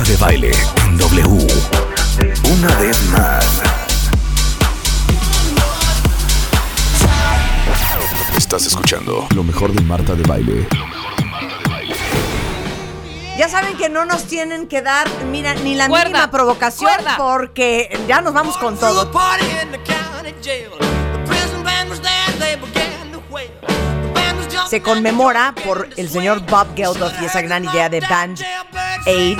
Marta de baile en W. Una vez más. Estás escuchando lo mejor de Marta de baile. Ya saben que no nos tienen que dar, mira, ni la Cuerda, mínima provocación cuerda. porque ya nos vamos con todo. Se conmemora por el señor Bob Geldof y esa gran idea de Band Aid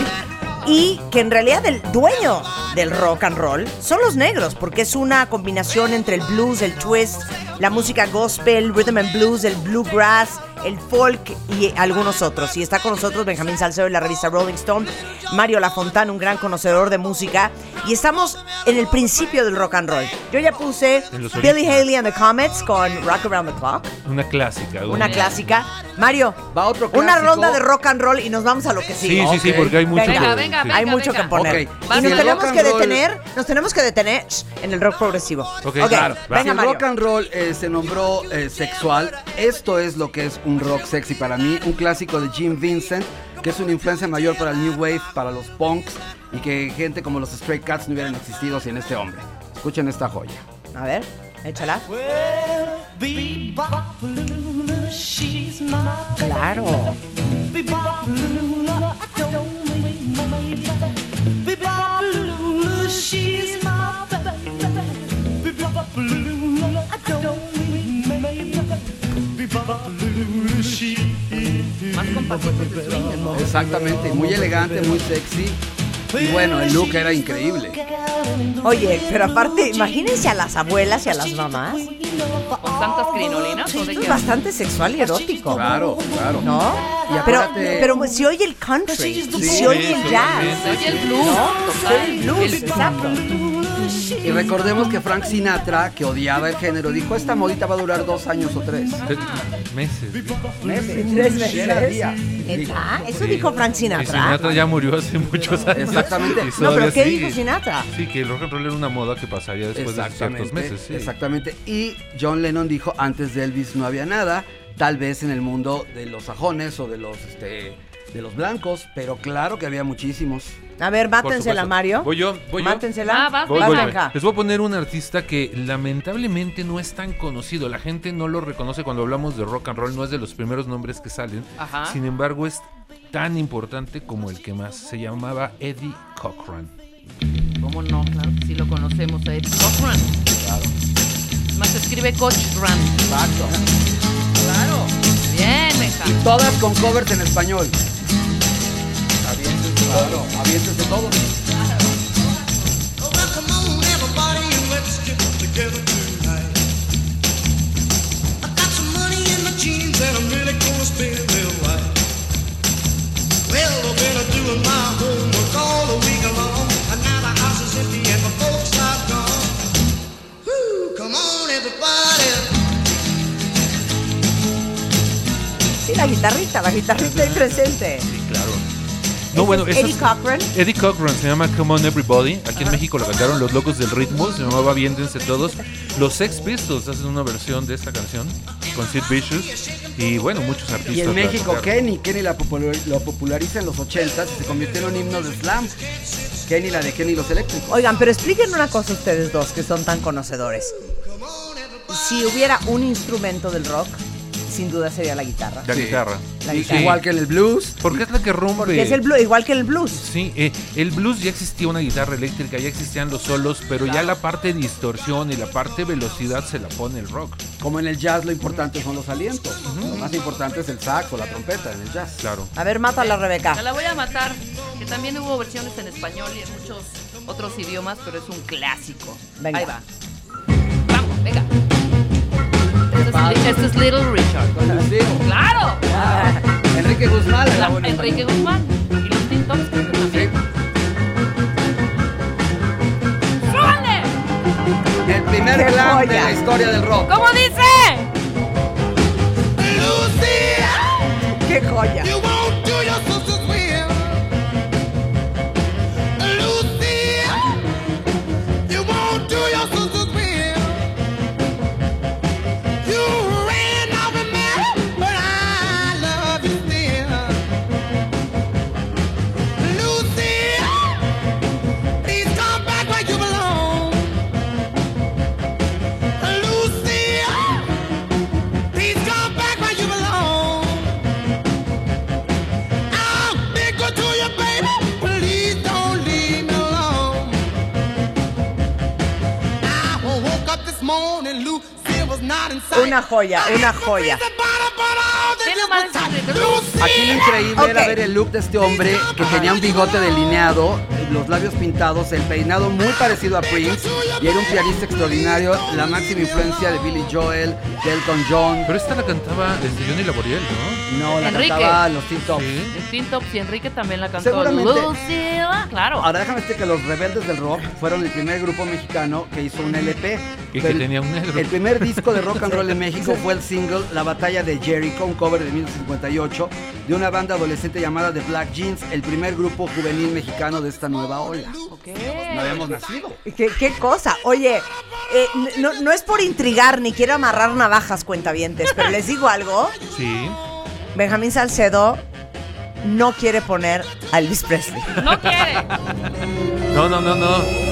y que en realidad el dueño del rock and roll son los negros porque es una combinación entre el blues, el twist, la música gospel, rhythm and blues, el bluegrass, el folk y algunos otros. Y está con nosotros Benjamín Salcedo de la revista Rolling Stone, Mario Lafontán, un gran conocedor de música. Y estamos en el principio del rock and roll. Yo ya puse Billy. Haley and the Comets con Rock Around the Clock, Una clásica. una clásica. Mario, Va otro una clásico. ronda de rock and roll y nos vamos a lo que Sí, sigue. sí, sí, Ok. porque hay mucho Venga, que- venga, sí. venga. Hay mucho que poner. Ok, Y nos tenemos que detener, nos tenemos que detener en el rock progresivo. Ok, Ok, claro. Si el Mario. rock and roll eh, se nombró eh, sexual, esto es lo que es un rock sexy para mí, un clásico de Jim Vincent, que es una influencia mayor para el New Wave, para los punks, y que gente como los Stray Cats no hubieran existido sin este hombre. Escuchen esta joya. A ver, échala. Claro. Exactamente, muy elegante, muy sexy. Y bueno, el look era increíble. Oye, pero aparte, imagínense a las abuelas y a las mamás. Con tantas crinolinas. ¿o de Esto es bastante sexual y erótico. Claro, claro. ¿No? Y Pero, pero si oye el country, y Sí, si oye el jazz. sí, Oye, el blues. Se oye el blues, exacto. Y recordemos que Frank Sinatra, que odiaba el género, dijo, esta modita va a durar dos años o tres. Te- Meses. Tres. ¿Neta? Eso dijo Frank Y Sinatra. Sinatra ya murió hace muchos años. Exactamente. No, pero ¿qué sigue. dijo Sinatra? Sí, que el rock and roll era una moda que pasaría después de ciertos meses. sí. Exactamente. Y John Lennon dijo, antes de Elvis no había nada, tal vez en el mundo de los sajones o de los este de los blancos, pero claro que había muchísimos. A ver, mátensela. Mario. Voy yo, voy yo. Mátensela. Ah, vas, Voy, Vas, voy, Benja. voy. Les voy a poner un artista que lamentablemente no es tan conocido. La gente no lo reconoce cuando hablamos de rock and roll. No es de los primeros nombres que salen. Ajá. Sin embargo, es tan importante como el que más. Se llamaba Eddie Cochran. ¿Cómo no? Claro que sí lo conocemos a Eddie Cochran. Claro. Más se escribe Cochran. Exacto. Claro. Bien, meja. Y todas con covers en español. Claro, everybody. Sí, la guitarrita, la guitarrita presente. No, bueno, Eddie es- Cochran. Eddie Cochran se llama Come On Everybody. Aquí en México lo cantaron Los Locos del Ritmo. Se llamaba Viéntense Todos. Los Sex Pistols hacen una versión de esta canción con Sid Vicious. Y bueno, muchos artistas. Y en la México. Kenny, Kenny la popular- lo populariza en los 80 y se convirtió en un himno de slam. Kenny, la de Kenny y los eléctricos. Oigan, pero expliquen una cosa ustedes dos que son tan conocedores. Si hubiera un instrumento del rock, sin duda sería la guitarra. La Sí. guitarra. La guitarra. Igual que en el blues. Porque es la que rompe. Porque es el blues, igual que el blues. Sí, eh, el blues ya existía una guitarra eléctrica, ya existían los solos, pero ya la parte distorsión y la parte velocidad se la pone el rock. Como en el jazz lo importante son los alientos. Lo más importante es el sax o la trompeta en el jazz. Claro. A ver, mátala, Me Rebeca. la voy a matar. Que también hubo versiones en español y en muchos otros idiomas, pero es un clásico. Venga. Ahí va. Entonces este es Little Richard. Con sus hijos. ¡Claro! Enrique Guzmán. La, Enrique Guzmán. Y los Tintones creo que también. Sí. El primer glam de la historia del rock. ¿Cómo dice? ¡Lucía! ¡Qué joya! Una joya, una joya. Aquí lo increíble era Ok. ver el look de este hombre que tenía un bigote delineado, los labios pintados, el peinado muy parecido a Prince y era un pianista extraordinario, la máxima influencia de Billy Joel, de Elton John. Pero esta la cantaba desde Johnny Laboriel, ¿no? No, la Enrique. cantaba los Teen Tops. Sí. El Teen Tops y Enrique también la cantó. Seguramente. Lucila, claro. Ahora déjame decirte que los Rebeldes del Rock fueron el primer grupo mexicano que hizo un LP. Y que el- tenía un negro. El primer disco de rock and roll en México fue el single La Batalla de Jericho, un cover de 1958 de una banda adolescente llamada The Black Jeans, el primer grupo juvenil mexicano de esta nueva ola. Ok. No habíamos nacido. ¿Qué, qué cosa? Oye, eh, no, no es por intrigar ni quiero amarrar navajas, cuentavientes, pero les digo algo. Sí. Benjamín Salcedo no quiere poner a Elvis Presley. No quiere. No, no, no, no.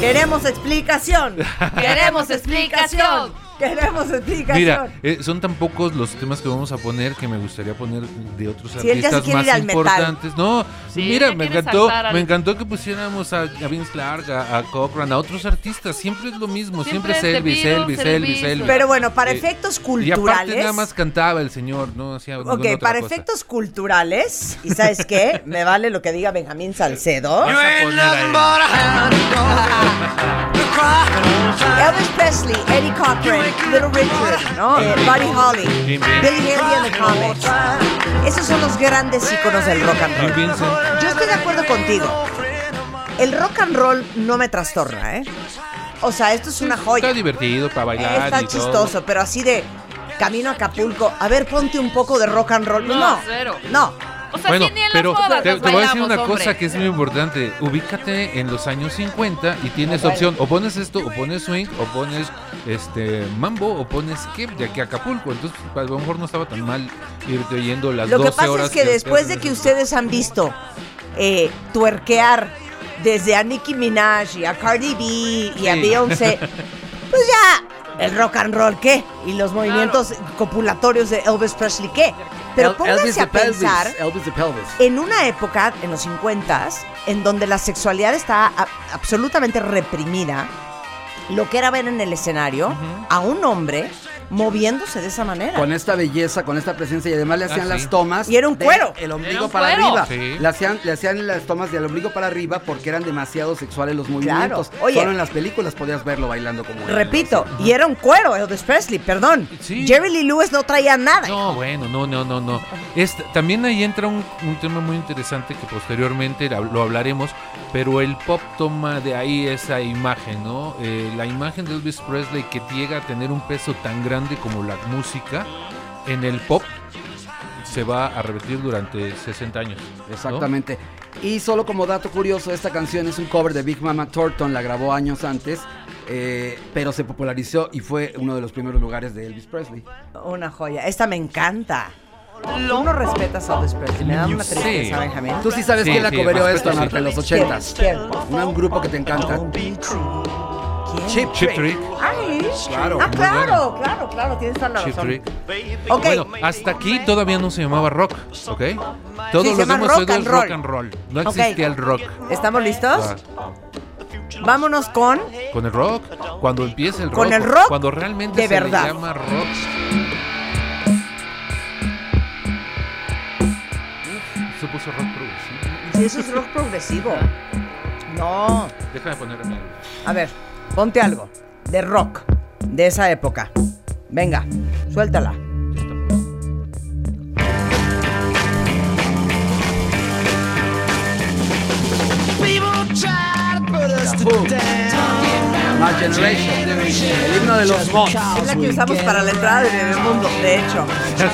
Queremos explicación. Queremos explicación. Queremos explicación. Mira, eh, son tan pocos los temas que vamos a poner que me gustaría poner de otros artistas más metal. importantes. No, Sí, mira, me encantó, al- me encantó que pusiéramos a, a Vince Clark, a, a Cochran, a otros artistas. Siempre es lo mismo, siempre, Siempre es Elvis, Elvis, Elvis, Elvis, Elvis. Pero bueno, para Eh, efectos Y aparte culturales. nada más cantaba el señor, no hacía ninguna Ok, otra para cosa. efectos culturales, ¿y sabes qué? Me vale lo que diga Benjamín Salcedo. Elvis Presley, Eddie Cochran, Little Richard, ¿no? Eh, Buddy Holly, Billy. Haley and the Comets. Esos son los grandes íconos del rock and roll. Yo estoy de acuerdo contigo. El rock and roll no me trastorna, ¿eh? O sea, esto es una joya. Está divertido para bailar Está y todo. chistoso, pero así de camino a Acapulco. A ver, ponte un poco de rock and roll. No, No, cero. no. O sea, Bueno, pero bodas te, voy a decir una hombre. cosa que es muy importante. Ubícate en los años 50 y tienes opción. O pones esto, o pones swing, o pones este mambo, o pones skip de aquí a Acapulco. Entonces, a lo mejor no estaba tan mal irte oyendo las Lo que 12 pasa horas es que después de que ustedes han visto eh, tuerquear desde a Nicki Minaj y a Cardi B y a. Beyoncé, pues ya, el rock and roll, ¿qué? Y los movimientos copulatorios de Elvis Presley, ¿qué? Pero pónganse a pensar Elvis en una época, en los 50 en donde la sexualidad estaba a- absolutamente reprimida, lo que era ver en el escenario a un hombre moviéndose de esa manera. Con esta belleza, con esta presencia y además le hacían Ah, sí. las tomas. Y era un cuero. El ombligo para cuero. arriba. Sí. Le, hacían, le hacían las tomas del ombligo para arriba porque eran demasiado sexuales los movimientos. Oye. Solo en las películas podías verlo bailando como él. Repito, y era un cuero Elvis Presley, perdón. Sí. Jerry Lee Lewis no traía nada. No, bueno, no, no, no, no. Este, también ahí entra un, un tema muy interesante que posteriormente lo hablaremos, pero el pop toma de ahí esa imagen, ¿no? Eh, la imagen de Elvis Presley que llega a tener un peso tan grande como la música en el pop se va a repetir durante 60 años. ¿no? Exactamente. Y solo como dato curioso, esta canción es un cover de Big Mama Thornton, la grabó años antes, eh, pero se popularizó y fue uno de los primeros lugares de Elvis Presley. Una joya. Esta me encanta. Tú no respetas a Elvis Presley. Me da una Sí. tristeza, Benjamín. Tú sí sabes Sí, quién la sí, esto, en los ochentas. ¿Quién? Un, un grupo que te encanta. ¿Quién? Chip, Chip Trick. Trick. Ay, Claro. Ah, claro, claro, claro, tienes toda la Chip razón. Trick. Bueno, hasta aquí todavía no se llamaba rock, ¿ok? Todo Sí, se lo llama demás rock es and rock and roll. No existía el rock. ¿estamos listos? Ah, Vámonos con Con el rock, cuando empieza el rock. Con el rock Cuando realmente de se verdad. le llama rock. Uf, Se puso rock progresivo. Sí, eso es rock progresivo. No. Déjame poner a mí. A ver, ponte algo de rock de esa época. Venga, suéltala. My Generation, el himno de los mods. Es la que usamos para la entrada de Bebemundo, de hecho. ¿De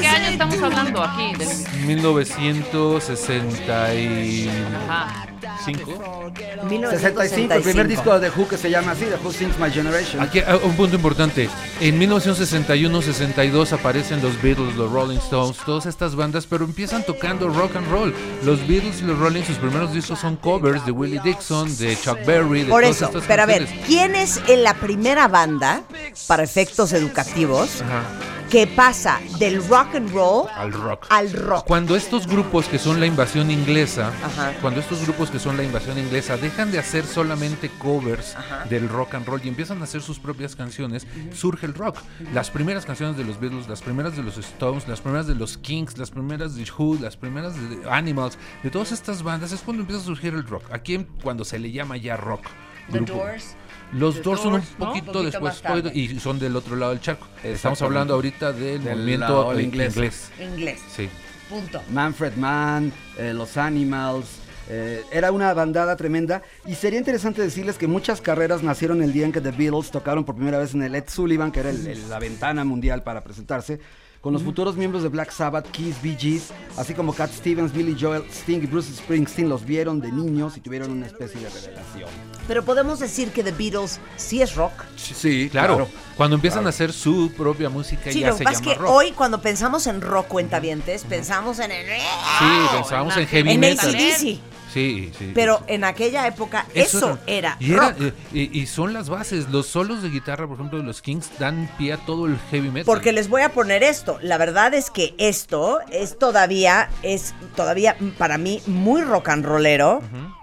qué año estamos hablando aquí? Del- 1965. Ajá. 65, el primer disco de Who que se llama así, The Who Sings My Generation. Aquí ah, un punto importante. En 1961-62 aparecen los Beatles, los Rolling Stones, todas estas bandas, pero empiezan tocando rock and roll. Los Beatles y los Rolling, sus primeros discos son covers de Willie Dixon, de Chuck Berry, de Por todas eso, estas pero a ver, canciones. ¿quién es en la primera banda, para efectos educativos, Ajá, que pasa del rock and roll al rock. al rock? Cuando estos grupos que son la invasión inglesa, Ajá. cuando estos grupos que son la invasión inglesa dejan de hacer solamente covers Ajá. del rock and roll y empiezan a hacer sus propias canciones, surge el rock. Las primeras canciones de los Beatles, las primeras de los Stones, las primeras de los Kings, las primeras de Who, las primeras de Animals, de todas estas bandas es cuando empieza a surgir el rock. Aquí cuando se le llama ya rock. The. Doors. Los Doors son un poquito, después y son del otro lado del charco. Estamos hablando ahorita del, Del movimiento inglés. inglés. Inglés. Sí. Punto. Manfred Mann, eh, los Animals. eh, era una bandada tremenda y sería interesante decirles que muchas carreras nacieron el día en que The Beatles tocaron por primera vez en el Ed Sullivan, que era el- el- la ventana mundial para presentarse, con los futuros miembros de Black Sabbath, Kiss, Bee Gees, así como Cat Stevens, Billy Joel, Sting y Bruce Springsteen los vieron de niños y tuvieron una especie de revelación. Pero podemos decir que The Beatles sí es rock. Sí, Claro, cuando empiezan a hacer su propia música Sí, ya lo que se pasa es llama que rock. hoy cuando pensamos en rock cuentavientes, pensamos en el... sí, pensábamos en heavy en metal. AC/DC. Sí, sí. Pero en aquella época eso, era, y, rock. eh, y, y son las bases. Los solos de guitarra, por ejemplo, de los Kings dan pie a todo el heavy metal. Porque les voy a poner esto. La verdad es que esto es todavía, es todavía para mí muy rock and rollero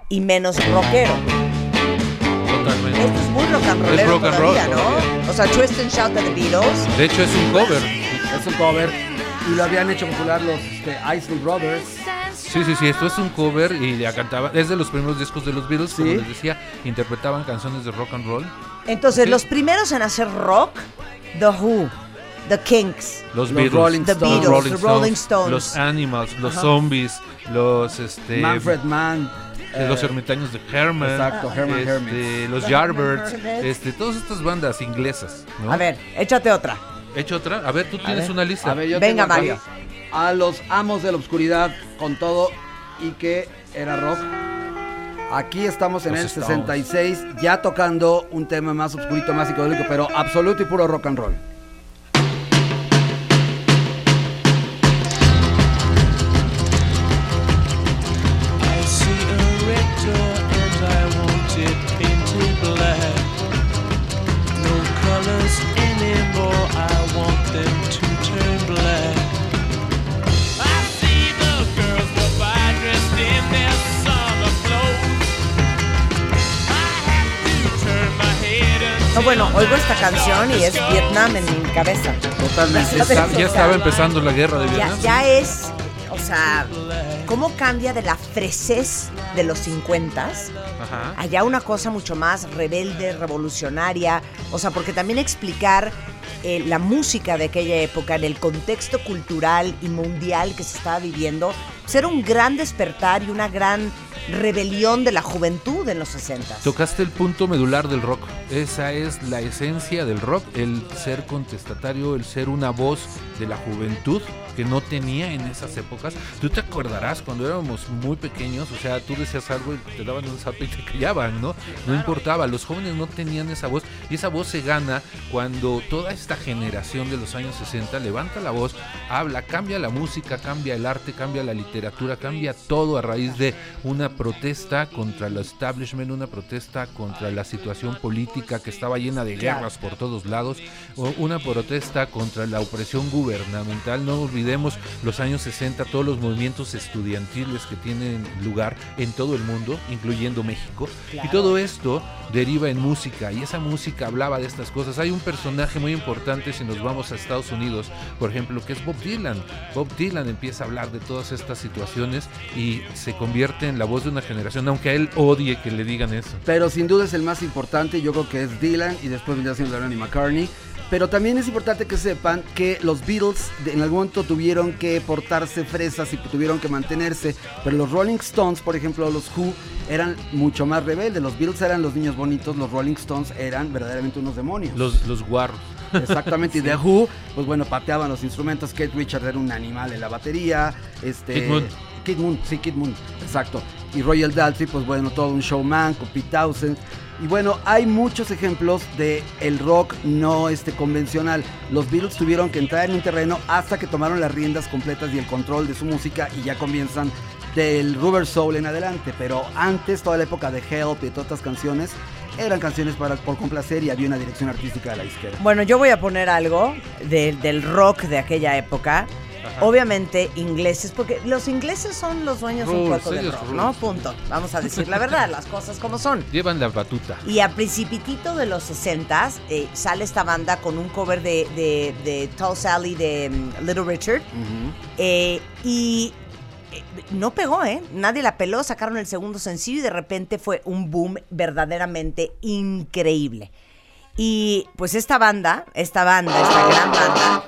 y menos rockero. Totalmente. Esto es muy rock and rollero Es rock and roll todavía, ¿no? todavía. O sea, Twist and Shout de The Beatles. De hecho, es un cover. Es un cover y lo habían hecho popular los este, Isley Brothers. Sí, sí, sí, esto es un cover y ya cantaba. Es de los primeros discos de los Beatles, como les decía, interpretaban canciones de rock and roll. Entonces, Sí. los primeros en hacer rock, The Who, The Kinks, Los, Los Beatles, Rolling The Stones. Beatles, Rolling The Rolling Stones, los Animals, los Zombies, los este Manfred Mann. eh, los eh, ermitaños de Herman, Exacto, Herman este, los Los Yardbirds, este, todas estas bandas inglesas, ¿no? A ver, échate otra. He hecho otra. A ver, tú tienes ver. una lista. A ver, yo Venga, Mario. A los amos de la oscuridad con todo y que era rock. Aquí estamos en el Stones. 66, ya tocando un tema más oscurito, más psicodélico, pero absoluto y puro rock and roll. No, bueno, oigo esta canción y es Vietnam en mi cabeza. Totalmente. Ya estaba empezando la guerra de Ya, Vietnam. ya es, o sea, ¿cómo cambia de la fresez de los 50s Ajá. allá una cosa mucho más rebelde, revolucionaria? O sea, porque también explicar eh, la música de aquella época en el contexto cultural y mundial que se estaba viviendo, pues era un gran despertar y una gran rebelión de la juventud en los 60s. Tocaste el punto medular del rock. Esa es la esencia del rock, el ser contestatario, el ser una voz de la juventud que no tenía en esas épocas. Tú te acordarás cuando éramos muy pequeños, o sea, tú decías algo y te daban un zape y te callaban, ¿no? No importaba, los jóvenes no tenían esa voz y esa voz se gana cuando toda esta generación de los años 60 levanta la voz, habla, cambia la música, cambia el arte, cambia la literatura, cambia todo a raíz de una protesta contra el establishment, una protesta contra la situación política que estaba llena de guerras por todos lados, una protesta contra la opresión gubernamental. No olvidemos los años 60, todos los movimientos estudiantiles que tienen lugar en todo el mundo, incluyendo México. Claro. Y todo esto deriva en música y esa música hablaba de estas cosas. Hay un personaje muy importante si nos vamos a Estados Unidos, por ejemplo, que es Bob Dylan. Bob Dylan empieza a hablar de todas estas situaciones y se convierte en la voz de una generación, aunque a él odie que le digan eso. Pero sin duda es el más importante, yo creo que es Dylan y después vendría siendo Lennon y McCartney. Pero también es importante que sepan que los Beatles de- en algún momento tuvieron que portarse fresas y tuvieron que mantenerse. Pero los Rolling Stones, por ejemplo, los Who, eran mucho más rebeldes. Los Beatles eran los niños bonitos, los Rolling Stones eran verdaderamente unos demonios. Los, los guarros. Exactamente, y The Who, pues bueno, pateaban los instrumentos. Kate Richards era un animal en la batería. Este, Kid Moon. Kid Moon, sí, Kid Moon, exacto. Y Royal Daltrey, pues bueno, todo un showman con Pete Townsend. Y bueno, hay muchos ejemplos de el rock no este convencional. Los Beatles tuvieron que entrar en un terreno hasta que tomaron las riendas completas y el control de su música y ya comienzan del Rubber Soul en adelante. Pero antes, toda la época de Help y de todas estas canciones, eran canciones para por complacer y había una dirección artística de la izquierda. Bueno, yo voy a poner algo de- del rock de aquella época. Obviamente ingleses, porque los ingleses son los dueños un poco del ellos rock. ¿no? Punto. Vamos a decir la verdad, las cosas como son. Llevan la batuta. Y a principitito de los 60 sale esta banda con un cover de, de, de Tall Sally de mm, Little Richard. Eh, y eh, no pegó, ¿eh? Nadie la peló, sacaron el segundo sencillo y de repente fue un boom verdaderamente increíble. Y pues esta banda, esta banda, esta gran banda,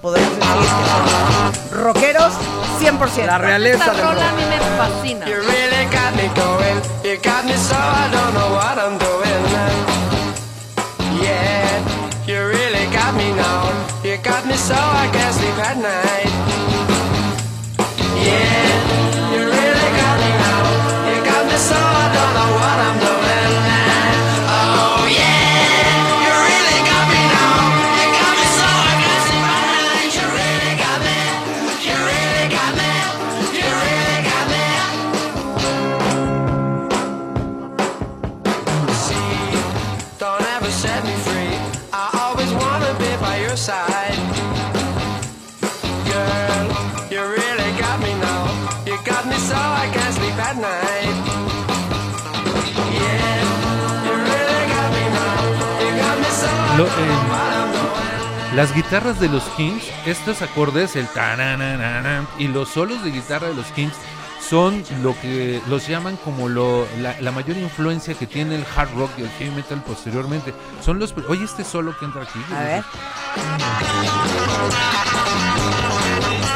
podemos decir que son rockeros 100%. La realeza Esta del rola a mí me fascina. You really got me going. You got me so I don't know what I'm doing. Yeah, you really got me now. You got me so I can't sleep at night. Lo- eh. Las guitarras de los Kings, estos acordes, el taranana y los solos de guitarra de los Kings son lo que los llaman como lo, la, la mayor influencia que tiene el hard rock y el heavy metal posteriormente. Son los, oye este solo que entra aquí. A ver.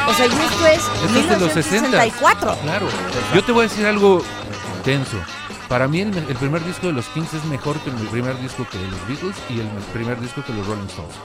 O sea, y esto es Esto es de los 60. 1964. Claro. Yo te voy a decir algo tenso. Para mí el, me- el primer disco de los Kings es mejor que el primer disco que los Beatles y el primer disco que los Rolling Stones.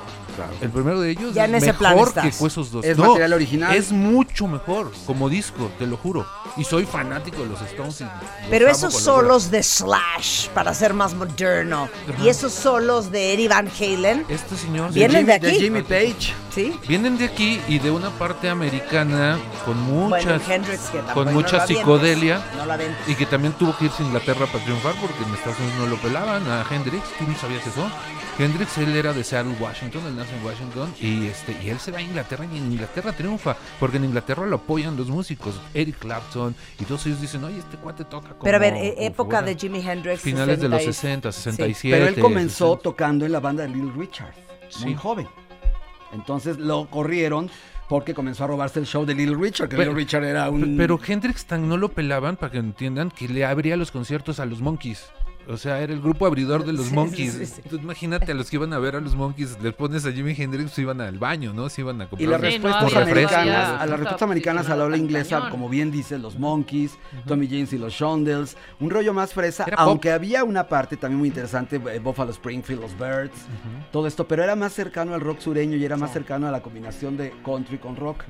El primero de ellos Ya es en ese plan mejor estás. que esos dos. ¿Es material original? Es mucho mejor como disco, te lo juro. Y soy fanático de los Stones. y los Pero esos solos de Slash, para ser más moderno, y esos solos de Eddie Van Halen, Este señor Vienen de Jimmy- aquí. Jimmy Page. ¿sí? vienen de aquí y de una parte americana con muchas Bueno, Hendrix, que tampoco con no mucha psicodelia No la ven. y que también tuvo que irse a Inglaterra para triunfar porque en Estados Unidos no lo pelaban a Hendrix. ¿Tú no sabías eso? Hendrix, él era de Seattle, Washington, él en Washington y este y él se va a Inglaterra y en Inglaterra triunfa porque en Inglaterra lo apoyan los músicos, Eric Clapton y todos ellos dicen, oye, este cuate toca como... Pero a ver, eh, como época fuera". de Jimi Hendrix. Finales de los 60 60, y- 67. Pero él comenzó 60. tocando en la banda de Little Richard, muy Sí. joven. Entonces lo corrieron porque comenzó a robarse el show de Little Richard, que Pero- Little Richard era un... Pero Hendrix tan no lo pelaban para que entiendan que le abría los conciertos a los Monkeys. O sea, era el grupo abridor de los sí, Monkeys. sí, sí. Tú imagínate a los que iban a ver a los Monkeys, les pones a Jimi Hendrix, se iban al baño, ¿no? Se iban a Y comprar. las Sí, no respuestas a las respuestas americanas a la tan inglesa, cañón. como bien dices, los Monkeys, Tommy James y los Shondells, un rollo más fresa, Era pop. aunque había una parte también muy interesante, eh, Buffalo Springfield, los Birds, todo esto, pero era más cercano al rock sureño y era más cercano a la combinación de country con rock.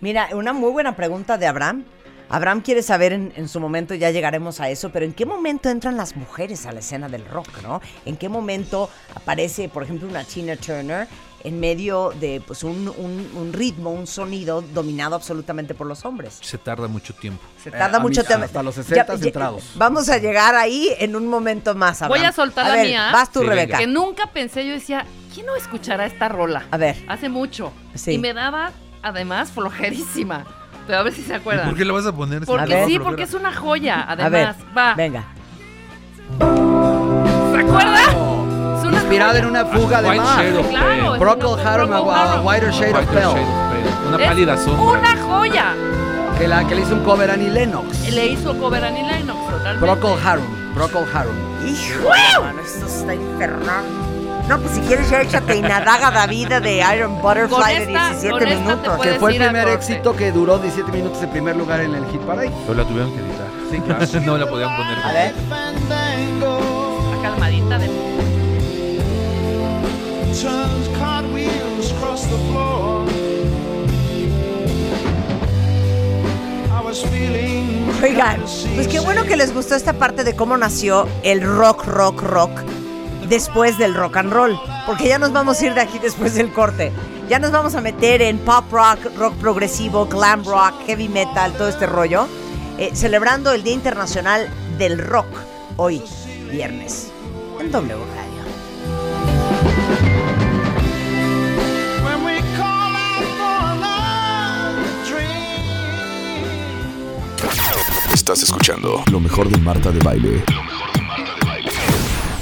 Mira, una muy buena pregunta de Abraham. Abraham quiere saber en, en su momento, ya llegaremos a eso, pero ¿en qué momento entran las mujeres a la escena del rock, no? ¿En qué momento aparece, por ejemplo, una Tina Turner en medio de pues, un, un- un ritmo, un sonido dominado absolutamente por los hombres? Se tarda mucho tiempo. Se tarda a mucho tiempo. hasta los Ya- 60 ya- entrados. Vamos a llegar ahí en un momento más, Abraham. Voy a soltar la ver, mía. Vas tú, Sí, Rebeca. Que nunca pensé, yo decía, ¿quién no escuchará esta rola? A ver. Hace mucho. Sí. Y me daba, además, flojerísima. Pero a ver si se ¿Y acuerdan. ¿Por qué lo vas a poner? Porque A sí, porque es una joya. a ver, Además, va. venga. ¿Se acuerdan? Es una Inspirada en una fuga de mar. Claro, Procol una- Harum, a-. Whiter Shade of Pale. Shade of Pale. Una Es pálida sombra. Una joya. Que, la, que le hizo un cover a Annie Lennox. Le hizo cover a Annie Lennox, totalmente. Procol Harum, Procol Harum. Hijo, mano, esto está infernal. No, pues si quieres ya échate Inadaga David de Iron Butterfly de esta- 17 con esta te minutos. Que fue el primer éxito que duró 17 minutos en primer lugar en el Hit Parade. Pero la tuvieron que editar. Sí, claro. no la podían poner. A ver. La calmadita de. Oigan, pues qué bueno que les gustó esta parte de cómo nació el rock, rock, rock después del rock and roll. Porque ya nos vamos a ir de aquí después del corte. Ya nos vamos a meter en pop rock, rock progresivo, glam rock, heavy metal, todo este rollo. eh, celebrando el Día Internacional del Rock hoy, viernes, en W Radio. Estás escuchando lo mejor de Marta de Baile.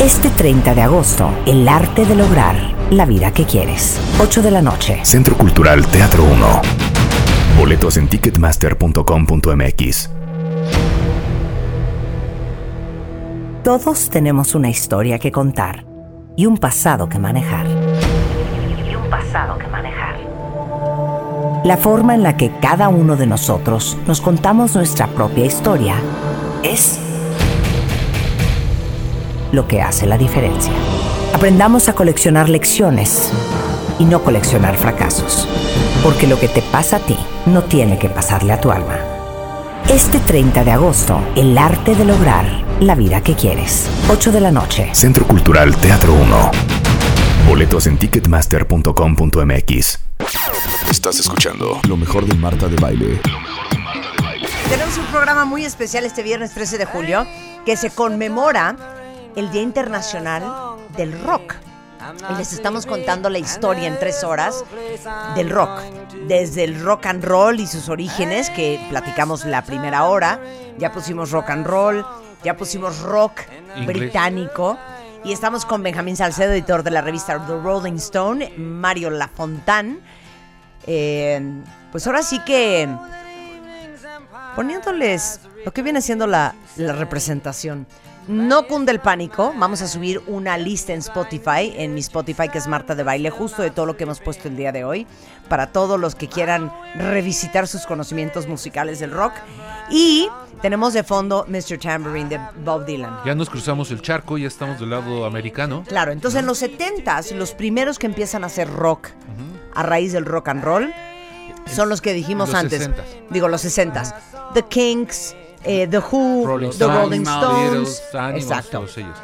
Este 30 de agosto, el arte de lograr la vida que quieres. 8 de la noche. Centro Cultural Teatro 1. Boletos en ticketmaster.com.mx. Todos tenemos una historia que contar y un pasado que manejar. Y un pasado que manejar. La forma en la que cada uno de nosotros nos contamos nuestra propia historia es lo que hace la diferencia. Aprendamos a coleccionar lecciones y no coleccionar fracasos, porque lo que te pasa a ti no tiene que pasarle a tu alma. Este 30 de agosto, el arte de lograr la vida que quieres. 8 de la noche. Centro Cultural Teatro 1. Boletos en ticketmaster.com.mx. Estás escuchando lo mejor de Marta de Baile. Tenemos un programa muy especial este viernes 13 de julio que se conmemora el Día Internacional del Rock. Y les estamos contando la historia en tres horas del rock. Desde el rock and roll y sus orígenes, que platicamos la primera hora. Ya pusimos rock and roll, ya pusimos rock británico. Y estamos con Benjamín Salcedo, editor de la revista The Rolling Stone, Mario Lafontán. Eh, pues ahora sí que poniéndoles lo que viene siendo la, la representación. No cunde el pánico, vamos a subir una lista en Spotify, en mi Spotify que es Marta de Baile, justo de todo lo que hemos puesto el día de hoy, para todos los que quieran revisitar sus conocimientos musicales del rock. Y tenemos de fondo Mr. Tambourine de Bob Dylan. Ya nos cruzamos el charco, ya estamos del lado americano. Claro, entonces en los 70s, los primeros que empiezan a hacer rock a raíz del rock and roll son los que dijimos Los antes. 60s. Digo, los 60s. The Kinks, eh, The Who, Rolling The Rolling Stones. Animals, Exacto. todos ellos.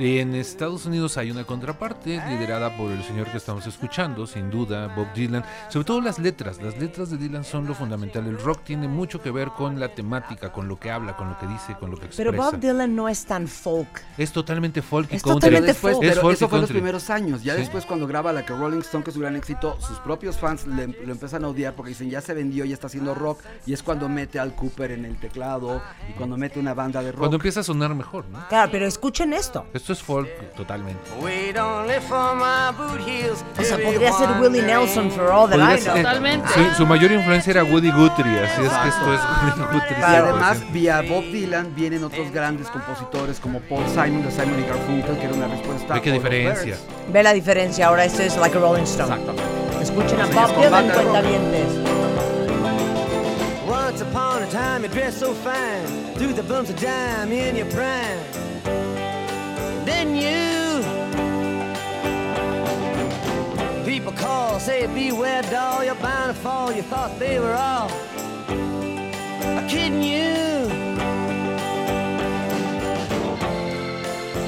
En Estados Unidos hay una contraparte liderada por el señor que estamos escuchando, sin duda, Bob Dylan. Sobre todo las letras. Las letras de Dylan son lo fundamental. El rock tiene mucho que ver con la temática, con lo que habla, con lo que dice, con lo que expresa. Pero Bob Dylan no es tan folk. Es totalmente folk y Es country. totalmente después, folk. Es pero folk y eso fue en los country. primeros años. Ya Sí. después cuando graba la que Rolling Stone, que es un gran éxito, sus propios fans le- lo empiezan a odiar porque dicen ya se vendió, ya está haciendo rock. Y es cuando mete al Cooper en el teclado y cuando mete una banda de rock. Cuando empieza a sonar mejor, ¿no? Claro, pero escuchen esto. Esto es folk totalmente. Wait only for my boot heels. O sea, podría ser Willie. Nelson for all that Podría I know. ser- Totalmente. Su, su mayor influencia era Woody Guthrie, así es que esto es Woody Guthrie. Y 100%. además, vía Bob Dylan vienen otros grandes compositores como Paul Simon de Simon y Garfunkel, que era una respuesta. Ve qué diferencia. Ve la diferencia, ahora esto es like a Rolling Stone. Escuchen a Bob Dylan, cuentavientes. Once upon a time, you dressed so fine, the bumps of dime in your prime. Then you. People call, say, beware, doll, you're bound to fall. You thought they were all kidding you.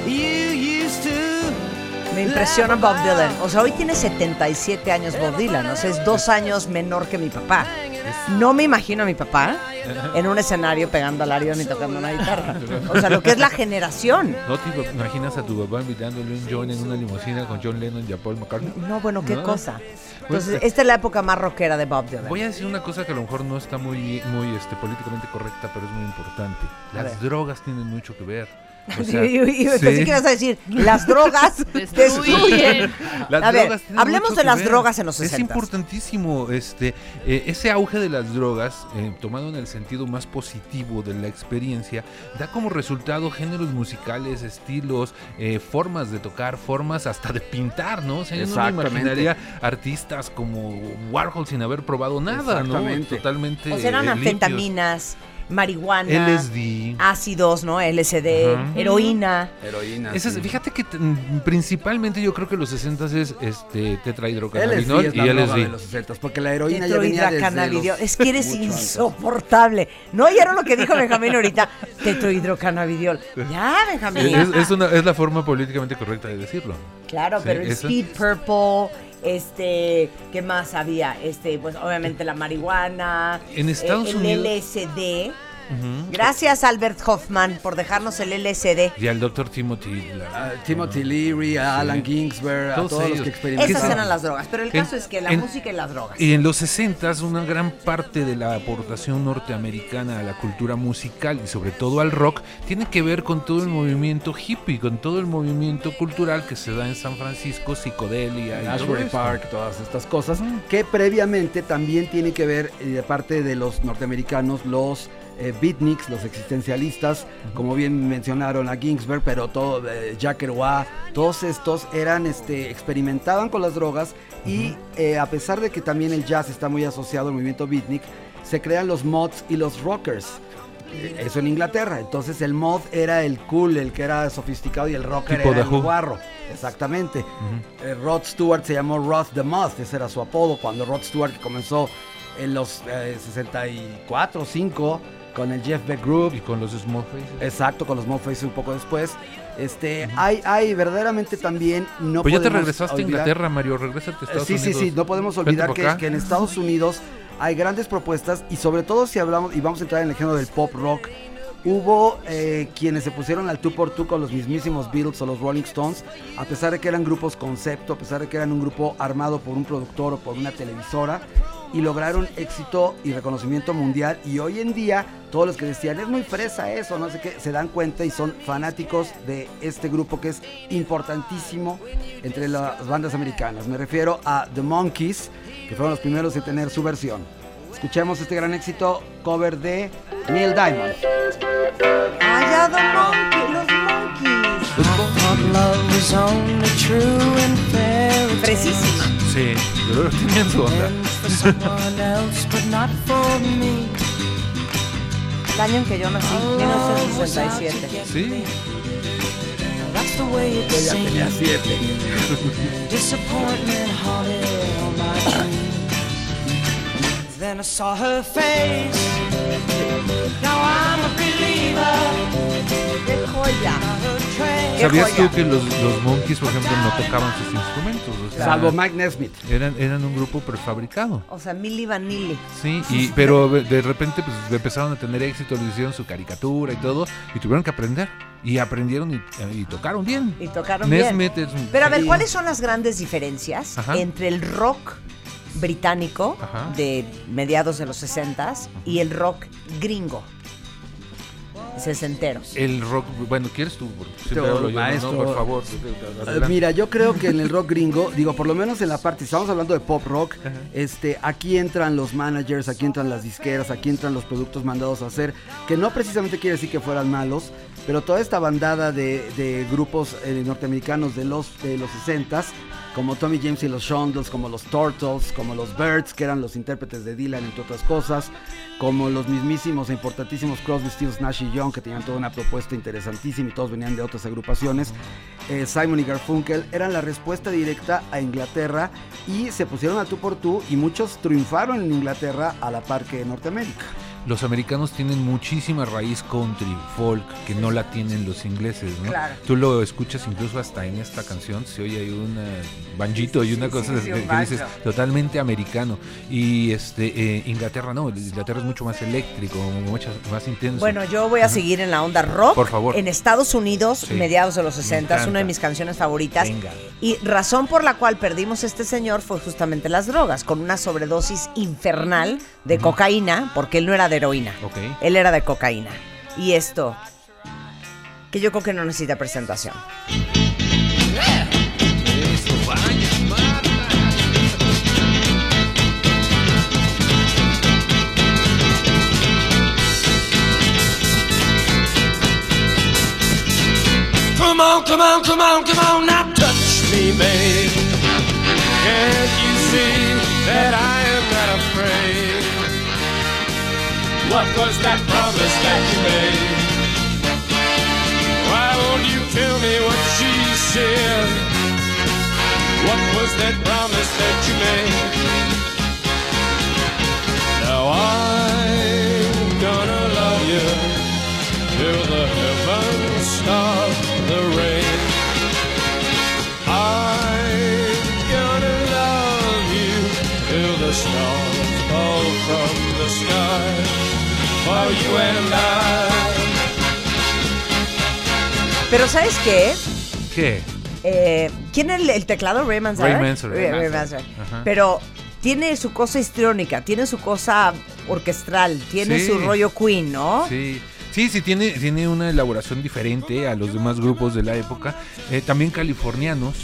You used to. Me impresiona Bob Dylan. O sea, hoy tiene 77 años Bob Dylan. O sea, es dos años menor que mi papá. No me imagino a mi papá en un escenario pegando al arión y tocando una guitarra. O sea, lo que es la generación. ¿No te imaginas a tu papá invitándole un John en una limusina con John Lennon y a Paul McCartney? No, bueno, qué No. cosa. Pues, Entonces, esta es la época más rockera de Bob Dylan. Voy a decir una cosa que a lo mejor no está muy, muy este, políticamente correcta, pero es muy importante. Las drogas tienen mucho que ver. O Y- sea, y- y pensé sí. que ibas a decir, las drogas destruyen. Las a ver, drogas hablemos de las ver. drogas en los Es 60. importantísimo este eh, ese auge de las drogas, eh, tomado en el sentido más positivo de la experiencia, da como resultado géneros musicales, estilos, eh, formas de tocar, formas hasta de pintar, ¿no? O sea, yo no me imaginaría artistas como Warhol sin haber probado nada, ¿no? Totalmente. O sea, eran eh, limpios. anfetaminas, marihuana, LSD. ácidos, ¿no? LSD, Ajá. heroína. Heroína. Esas- sí. fíjate que mm, principalmente yo creo que los 60 es este LSD tetrahidrocannabinol es y LSD. de los 60 porque la heroína ya venía desde Tetrohidrocannabidiol. los- Es que eres insoportable. ¿No oyeron lo que dijo Benjamín ahorita? Tetrohidrocannabidiol. Ya, Benjamín. Es, es una- es la forma políticamente correcta de decirlo. Claro, Sí, pero. Speed Purple, este, ¿qué más había? Este, pues obviamente la marihuana. En Estados eh, el Unidos- LSD. Gracias Albert Hoffman por dejarnos el LSD. Y al doctor Timothy. la- a Timothy Leary, a Alan Ginsberg, a Todos todos los ellos. que experimentaron. Esas eran las drogas, pero el En- caso es que la en- música y las drogas. Y en los 60 una gran parte de la aportación norteamericana a la cultura musical y sobre todo al rock tiene que ver con todo el movimiento hippie, con todo el movimiento cultural que se da en San Francisco, psicodelia y todo Ashbury esto. Park, todas estas cosas, que previamente también tiene que ver, eh, de parte de los norteamericanos, los eh, beatniks, los existencialistas, como bien mencionaron a Ginsberg, pero todo, eh, Jack Kerouac, todos estos eran, este, experimentaban con las drogas y eh, a pesar de que también el jazz está muy asociado al movimiento beatnik, se crean los mods y los rockers. Eso en Inglaterra. Entonces el mod era el cool, el que era sofisticado y el rocker Tipo era el guarro. Exactamente. Eh, Rod Stewart se llamó Rod the Moth, ese era su apodo. Cuando Rod Stewart comenzó en los eh, 64 o 5 con el Jeff Beck Group. Y con los Small Faces. Exacto, con los Small Faces un poco después. Este, hay, hay verdaderamente también no pues ya te regresaste a olvidar- Inglaterra, Mario, regrésate a Estados Sí, sí, sí, no podemos olvidar que, que en Estados Unidos hay grandes propuestas y sobre todo si hablamos, y vamos a entrar en el género del pop rock, hubo eh, quienes se pusieron al tú por tú con los mismísimos Beatles o los Rolling Stones, a pesar de que eran grupos concepto, a pesar de que eran un grupo armado por un productor o por una televisora, y lograron éxito y reconocimiento mundial. Y hoy en día, todos los que decían, es muy fresa eso, no sé qué, se dan cuenta y son fanáticos de este grupo que es importantísimo entre las bandas americanas. Me refiero a The Monkeys, que fueron los primeros en tener su versión. Escuchemos este gran éxito, cover de Neil Diamond. Allá the los monkeys. fairy Precisísima. Sí, yo creo que tenían su onda. Someone else, but not for me. El año en que yo nací, 1967. Sí, That's the way it Ella tenía seems. siete. Disappointment Then I saw her face. Now I'm a believer. ¡Qué joya! Her train. ¡Qué ¿Sabías tú que los, los Monkeys, por ejemplo, no tocaban sus instrumentos? O sea, Salvo Mike Nesmith. eran, eran un grupo prefabricado. O sea, Milli Vanilli. Sí, y, pero de- repente pues empezaron a tener éxito, le hicieron su caricatura y todo, y tuvieron que aprender. Y aprendieron y, y tocaron bien. Y tocaron bien. Nesmith es un- Pero a ver. ¿cuáles son las grandes diferencias Ajá. entre el rock británico Ajá. de mediados de los 60s y el rock gringo? Sesentero. El rock, bueno, ¿quieres tú? Porque Siempre Tú, hablo yo, ¿no? maestro. Por favor. Eh, adelante. Mira, yo creo que en el rock gringo, digo, por lo menos en la parte, si estamos hablando de pop rock, este, aquí entran los managers, aquí entran las disqueras, aquí entran los productos mandados a hacer, que no precisamente quiere decir que fueran malos, pero toda esta bandada de, de grupos eh, norteamericanos de los, de los 60s, como Tommy James y los Shondells, como los Turtles, como los Birds, que eran los intérpretes de Dylan, entre otras cosas, como los mismísimos e importantísimos Crosby, Stills, Nash y Young, que tenían toda una propuesta interesantísima y todos venían de otras agrupaciones. Eh, Simon y Garfunkel eran la respuesta directa a Inglaterra y se pusieron a tú por tú y muchos triunfaron en Inglaterra a la par que en Norteamérica. Los americanos tienen muchísima raíz country, folk, que no la tienen los ingleses, ¿no? Claro. Tú lo escuchas incluso hasta en esta canción, se oye ahí un banjito y una cosa sí, que, un que dices totalmente americano. Y este eh, Inglaterra no, Inglaterra es mucho más eléctrico, mucho más intenso. Bueno, yo voy a seguir en la onda rock. Por favor. En Estados Unidos, Sí. mediados de los Me 60, es una de mis canciones favoritas. Venga. Y razón por la cual perdimos a este señor fue justamente las drogas, con una sobredosis infernal de cocaína, porque él no era de heroína. Ok. Él era de cocaína. Y esto, que yo creo que no necesita presentación. Come on, come on, come on, come on, now touch me, babe. Can't you see that I What was that promise that you made? Why won't you tell me what she said? What was that promise that you made? Now I'm gonna love you till the heavens stop the rain. I'm gonna love you till the stars fall from. For you and I. Pero ¿sabes qué? ¿Qué? Eh, ¿Quién es el, el teclado? Ray Manzarek. Ray Manzarek. Ray- Manzarek. Pero tiene su cosa histriónica, tiene su cosa orquestral, tiene Sí. su rollo Queen, ¿no? Sí. Sí, sí, tiene, tiene una elaboración diferente a los demás grupos de la época. Eh, también californianos,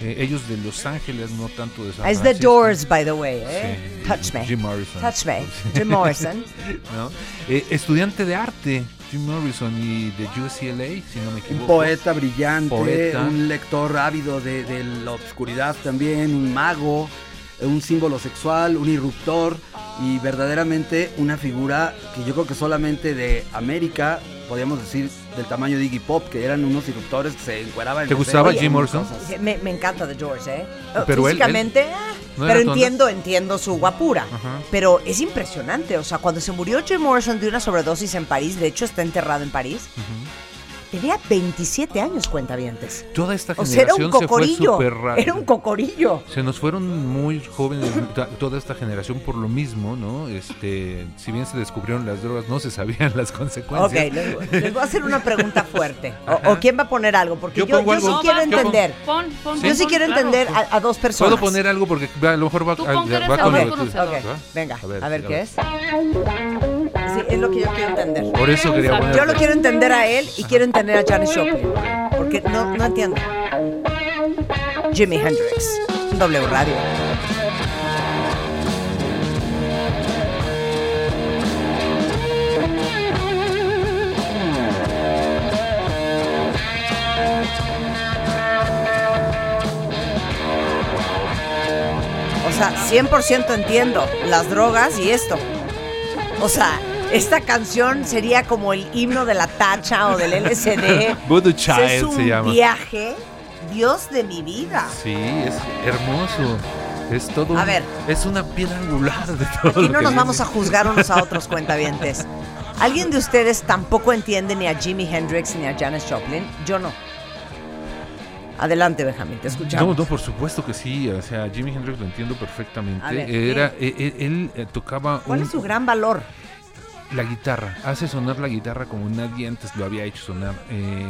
eh, ellos de Los Ángeles, no tanto de San Ah, Es The Francisco. Doors, by the way. ¿eh? Sí, Touch me. Jim Morrison. Touch me. Jim Morrison. ¿no? Eh, estudiante de arte, Jim Morrison y de UCLA, si no me Un equivoco. poeta brillante, Poeta. un lector ávido de, de la obscuridad también, un mago, un símbolo sexual, un irruptor y verdaderamente una figura que yo creo que solamente de América, podríamos decir del tamaño de Iggy Pop, que eran unos irruptores que se encueraban. en ¿Te el gustaba Jim Morrison? Me, me encanta The Doors, ¿eh? Pero Físicamente, él- ah, ¿no era pero entiendo, entiendo su guapura. Ajá. Pero es impresionante. O sea, cuando se murió Jim Morrison de una sobredosis en París, de hecho está enterrado en París, tenía 27 años, cuentavientes. Toda esta O sea, era generación un se fue cocorillo. súper rápido. Era un cocorillo. Se nos fueron muy jóvenes toda esta generación por lo mismo, ¿no? Este, si bien se descubrieron las drogas, no se sabían las Ok, consecuencias. les, les voy a hacer una pregunta fuerte. O, o quién va a poner algo, porque Yo yo, pongo yo sí quiero Yo entender. Pon, pon, Yo sí pon, quiero claro. entender a, a dos personas. Puedo poner algo porque a lo mejor va, a- va el con. Ok, ¿Va? venga, a ver, sí, qué es. Es lo que yo quiero entender. Por eso quería poner. Yo lo quiero entender a él y quiero entender a Janis Joplin. Porque no, no entiendo. Jimi Hendrix. W Radio. O sea, 100% entiendo las drogas y esto. O sea, esta canción sería como el himno de la tacha o del LSD. Voodoo Child es un se llama. viaje, Dios de mi vida. Sí, es hermoso. Es todo. A un- ver. Es una piedra angular de todo Aquí lo no que nos vamos a juzgar unos a otros cuentavientes. ¿Alguien de ustedes tampoco entiende ni a Jimi Hendrix ni a Janis Joplin? Yo no. Adelante, Benjamín, te No, escuchamos. no, por supuesto que sí. O sea, Jimi Hendrix lo entiendo perfectamente. Ver, Era, eh, eh, él eh, tocaba ¿Cuál un- es su gran valor? La guitarra. Hace sonar la guitarra como nadie antes lo había hecho sonar. Eh,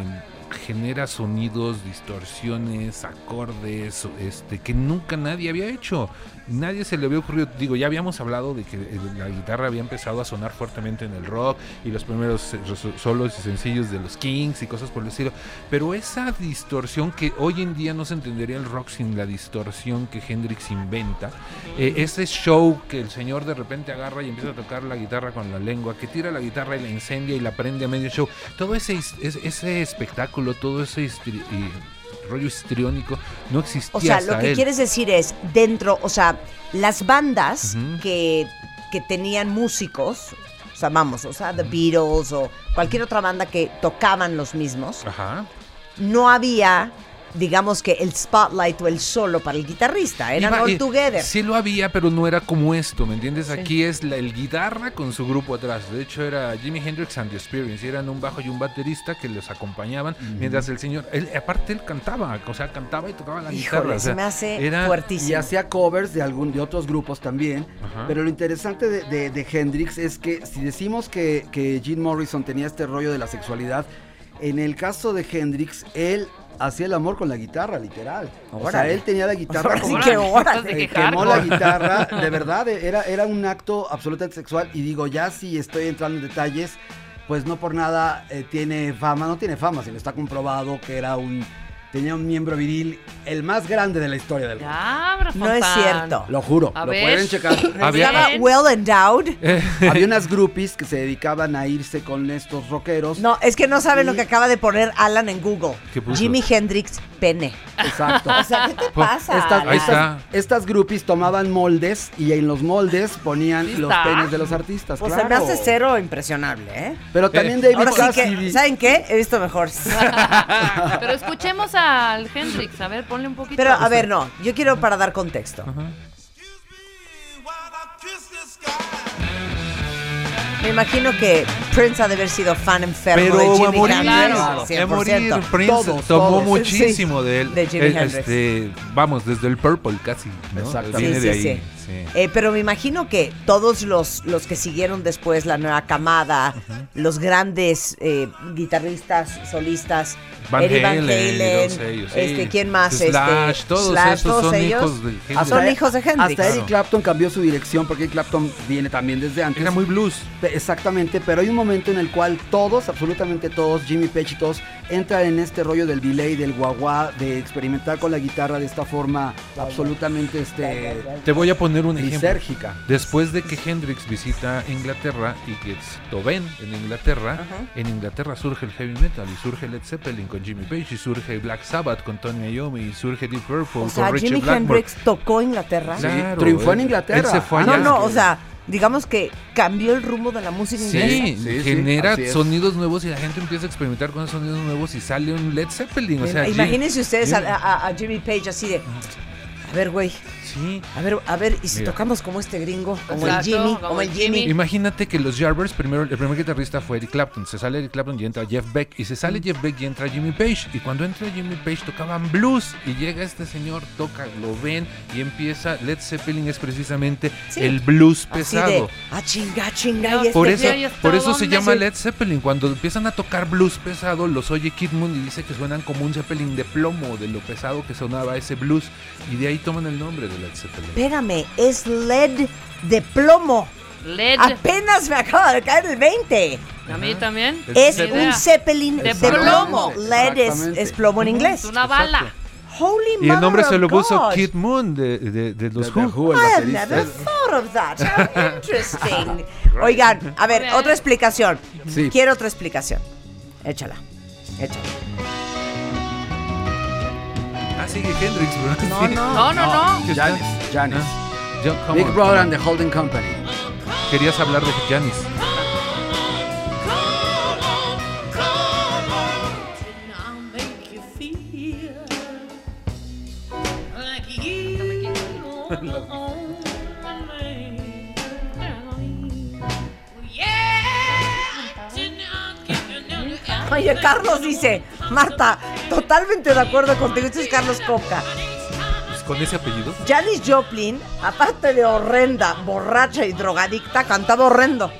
genera sonidos, distorsiones, acordes, este, que nunca nadie había hecho. Nadie se le había ocurrido. Digo, ya habíamos hablado de que eh, la guitarra había empezado a sonar fuertemente en el rock y los primeros eh, solos y sencillos de los Kings y cosas por el estilo. Pero esa distorsión que hoy en día no se entendería el rock sin la distorsión que Hendrix inventa, eh, ese show que el señor de repente agarra y empieza a tocar la guitarra con la lengua, que tira la guitarra y la incendia y la prende a medio show, todo ese, ese espectáculo, todo ese y rollo histriónico no existía O sea, hasta lo que él. quieres decir es, dentro, o sea, las bandas que, que tenían músicos, o sea, vamos, o sea, The Beatles o cualquier otra banda que tocaban los mismos, Ajá. no había digamos que el spotlight o el solo para el guitarrista. Eran Iba- all eh, together. Sí lo había, pero no era como esto, ¿me entiendes? Aquí es la, el guitarra con su grupo atrás. De hecho, era Jimi Hendrix and the Experience. Eran un bajo y un baterista que los acompañaban. Mientras el señor, él, aparte él cantaba, o sea, cantaba y tocaba la guitarra. Híjole, o sea, se me hace era- fuertísimo. Y hacía covers de algún de otros grupos también. Ajá. Pero lo interesante de, de- de Hendrix es que si decimos que, que Jim Morrison tenía este rollo de la sexualidad, en el caso de Hendrix, él hacía el amor con la guitarra, literal. O sea, él tenía la guitarra Ahora sí como- que órale. Qué eh, quemó la guitarra, de verdad, era, era un acto absolutamente sexual. Y digo, ya si estoy entrando en detalles, pues no por nada eh, tiene fama, no tiene fama, sino está comprobado que era un. Tenía un miembro viril el más grande de la historia del rock. Ya, Bra No es cierto. Lo juro, A lo ver. pueden checar. Había- Estaba well endowed. Había unas groupies que se dedicaban a irse con estos rockeros. No, es que no saben lo que acaba de poner Alan en Google. ¿Qué puso? Jimi Hendrix pene. Exacto. O sea, ¿qué te pasa? Estas, Alan? Estas, está. estas groupies tomaban moldes y en los moldes ponían ¿Sí los penes de los artistas. Pues se me claro. hace cero impresionable, ¿eh? Pero también Eh, David Ahora sí Cassidy. que, ¿saben qué? He visto mejor. Pero escuchemos al Hendrix. A ver, ponle un poquito. Pero, a ver, no, yo quiero para dar contexto. Me imagino que Prince ha de haber sido fan enfermo Pero de Jimi morir, Hendrix. Claro. a 100%. morir. Prince Todos, tomó todos. muchísimo Sí, de él. de Hendrix. este, vamos, desde el Purple casi. ¿no? Exactamente. Viene Sí, de sí, ahí. Sí. Eh, pero me imagino que todos los, los que siguieron después, la nueva camada, los grandes eh, guitarristas, solistas, Van Eddie Van Halen sí. este, ¿quién más? Slash, este, todos Slash, esos todos son ellos hijos de Hendrix. son hijos de Hendrix. Hasta Eric. Clapton cambió su dirección porque Eric Clapton viene también desde antes. Era muy blues. Exactamente, pero hay un momento en el cual todos, absolutamente todos, Jimmy Page y todos, entran en este rollo del delay, del guaguá, de experimentar con la guitarra de esta forma absolutamente este, Te voy a poner un ejemplo. lisérgica. Después de que Hendrix visita Inglaterra y que lo ven en Inglaterra, en Inglaterra surge el heavy metal y surge Led Zeppelin con Jimmy Page y surge Black Sabbath con Tony Iommi y surge Deep Purple O sea, con Richie Jimi Blackmore. Hendrix tocó Inglaterra. Sí, Claro, triunfó en Inglaterra. Él se fue Ah, No, no, o sea, digamos que cambió el rumbo de la música inglesa. Sí, Sí, sí, genera sonidos nuevos y la gente empieza a experimentar con esos sonidos nuevos y sale un Led Zeppelin. O sea, Jim- Imagínense ustedes a, Jim- a- a Jimmy Page así de, a ver, güey, Sí. a ver, a ver, y si Mira. tocamos como este gringo, como Exacto, el Jimmy, como como el Jimmy. Jimmy. Imagínate que los Yardbirds, primero, el primer guitarrista fue Eric Clapton. Se sale Eric Clapton y entra Jeff Beck. Y se sale Jeff Beck y entra Jimmy Page. Y cuando entra Jimmy Page tocaban blues. Y llega este señor, toca, lo ven y empieza. Led Zeppelin es precisamente Sí. el blues Así pesado. de, ah, chinga, chinga, y Por este eso, ¿y esto por eso se llama. Led Zeppelin. Cuando empiezan a tocar blues pesado, los oye Kid Moon y dice que suenan como un Zeppelin de plomo, de lo pesado que sonaba ese blues. Y de ahí toman el nombre de Led Zeppelin. Espérame, es LED de plomo. LED. Apenas me acaba de caer el 20. A mí también. Es un. Zeppelin de, De plomo. plomo. LED es, es plomo en inglés. Es una bala. Holy Y el nombre se lo puso God. Kid Moon de, de- de los Who. Who, I never thought of that. How interesting. Oigan, a ver, otra explicación. Sí. Quiero otra explicación. Échala. Échala. Sigue Hendrix, bro. No, Sí. no. No, no, no. Janis, Janis. Ah, Big on, Brother and the Holding Company. Querías hablar de Janis. Oye, Carlos dice, Marta, totalmente de acuerdo contigo. Este es Carlos Coca. Pues, con ese apellido. Janis Joplin, aparte de horrenda, borracha y drogadicta, cantaba horrendo.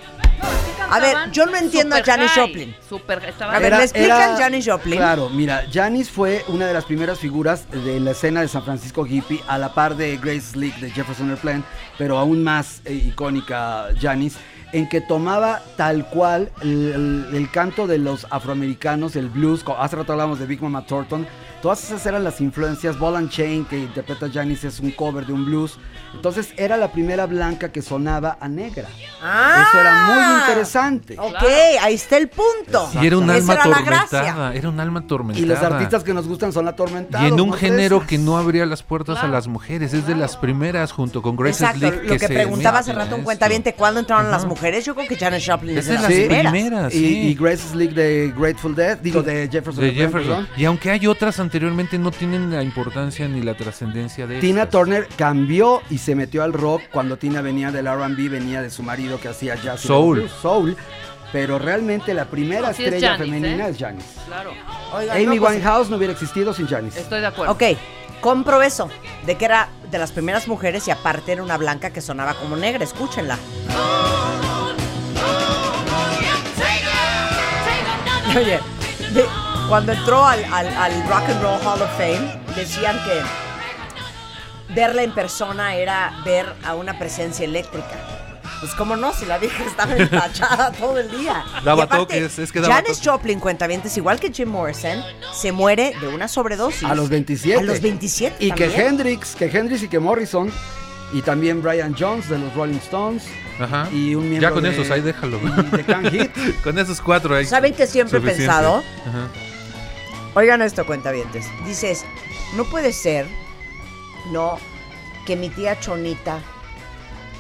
A ver, yo no entiendo a Janis high, Joplin. Super, A ver, ¿me explican Janis Joplin? Claro, mira, Janis fue una de las primeras figuras de la escena de San Francisco hippie, a la par de Grace Slick de Jefferson Airplane, pero aún más eh, icónica Janis, en que tomaba tal cual el, canto de los afroamericanos, el blues, hace rato hablábamos de Big Mama Thornton, todas esas eran las influencias, Ball and Chain, que interpreta Janis, es un cover de un blues, entonces era la primera blanca que sonaba a negra. Ah. Eso era muy interesante. Ok, ahí está el punto. Y era un alma era atormentada. Era un alma atormentada. Y los artistas que nos gustan son atormentados. Y en un ¿no? género que no abría las puertas Claro. a las mujeres. Es de las primeras junto con Grace Exacto, Slick lo que se preguntaba hace rato un cuentaviente, ¿cuándo entraron las mujeres? Yo creo que Janis Joplin es Es de las las primeras. primeras. Y, sí. y Grace Slick de Grateful Dead, digo de Jefferson. de Jefferson. Y aunque hay otras anteriormente no tienen la importancia ni la trascendencia de Tina estas. Turner cambió y se metió al rock cuando Tina venía del R&B, venía de su marido que hacía jazz Soul. soul. Pero realmente la primera No, sí es estrella Janis, femenina ¿eh? es Janis. Claro. Oigan, Amy no, pues, Winehouse no hubiera existido sin Janis. Estoy de acuerdo. Ok, compro eso, de que era de las primeras mujeres y aparte era una blanca que sonaba como negra, escúchenla. Oye, de- cuando entró al, al- al Rock and Roll Hall of Fame, decían que verla en persona era ver a una presencia eléctrica. Pues como no, si la vieja estaba empachada todo el día. Daba aparte, toques, es que daba Janis toques. Joplin, cuentavientes, igual que Jim Morrison, se muere de una sobredosis. A los 27. A los 27 Y que. Hendrix, que Hendrix y que Morrison. Y también Brian Jones de los Rolling Stones. Ajá. Y un miembro Ya con de- esos, ahí déjalo. de Can Hit. con esos cuatro ahí. ¿Saben que siempre he pensado? Ajá. Oigan esto, cuentavientes. Dices, no puede ser, no, que mi tía Chonita,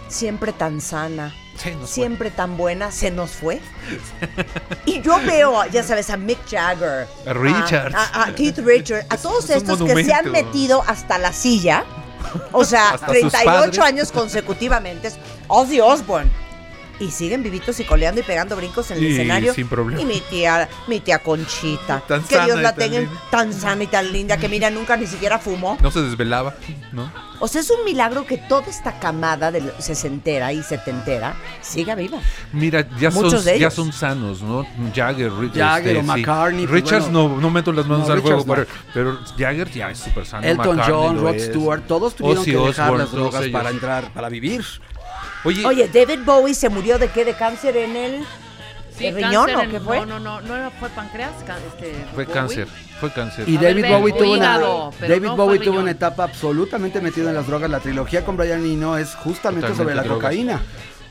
siempre tan sana, fue. siempre tan buena, se nos fue. y yo veo, ya sabes, a Mick Jagger, A Richards. a, a Keith Richards, a todos es estos que se han metido hasta la silla. O sea, Hasta sus 38 padres. años consecutivamente. Ozzy Osbourne. Y siguen vivitos y coleando y pegando brincos en el Y escenario. sin problema. Y mi tía, mi tía Conchita. Tan que sana Dios la tenga linda. tan sana y tan linda que mira, nunca ni siquiera fumó. No se desvelaba, ¿no? O sea, es un milagro que toda esta camada de sesentera y setentera siga viva. Mira, ya Muchos son, de ya son sanos, ¿no? Jagger, Richards. Jagger o sí. McCartney, pues, Richards bueno. no, no meto las manos No, al fuego, Richards pero, no. pero Jagger ya es súper sano. Elton McCartney John, Rod. Stewart, todos tuvieron Ozzy que dejar las drogas para entrar, para vivir. Oye, Oye, David Bowie se murió de qué? ¿De cáncer en el Sí, ¿De riñón o en- qué fue? No, no, no, no fue páncreas, ca- este, fue Bowie. cáncer, fue cáncer. Y A David Bowie tuvo una, David no Bowie tuvo una etapa absolutamente metido en las drogas. La trilogía con Brian Eno es justamente Totalmente sobre la drogas. cocaína.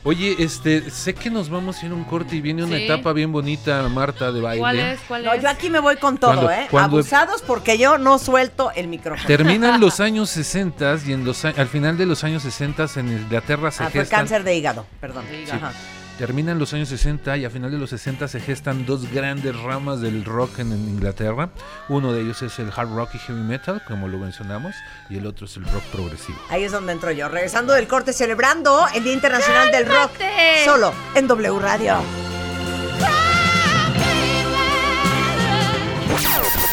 Oye, este, sé que nos vamos a ir a un corte y viene una Sí. etapa bien bonita, Marta, de baile. ¿Cuál es? ¿Cuál No, es? yo aquí me voy con todo, ¿eh? Abusados porque yo no suelto el micrófono. Terminan los años 60 y en los, a- al final de los años 60 en Inglaterra se Ah, fue gestan cáncer de hígado, perdón. De hígado. Ajá. Terminan los años 60 y a final de los 60 se gestan dos grandes ramas del rock en, en Inglaterra. Uno de ellos es el hard rock y heavy metal, como lo mencionamos, y el otro es el rock progresivo. Ahí es donde entro yo. Regresando del corte, celebrando el Día Internacional del Rock. Solo en W Radio.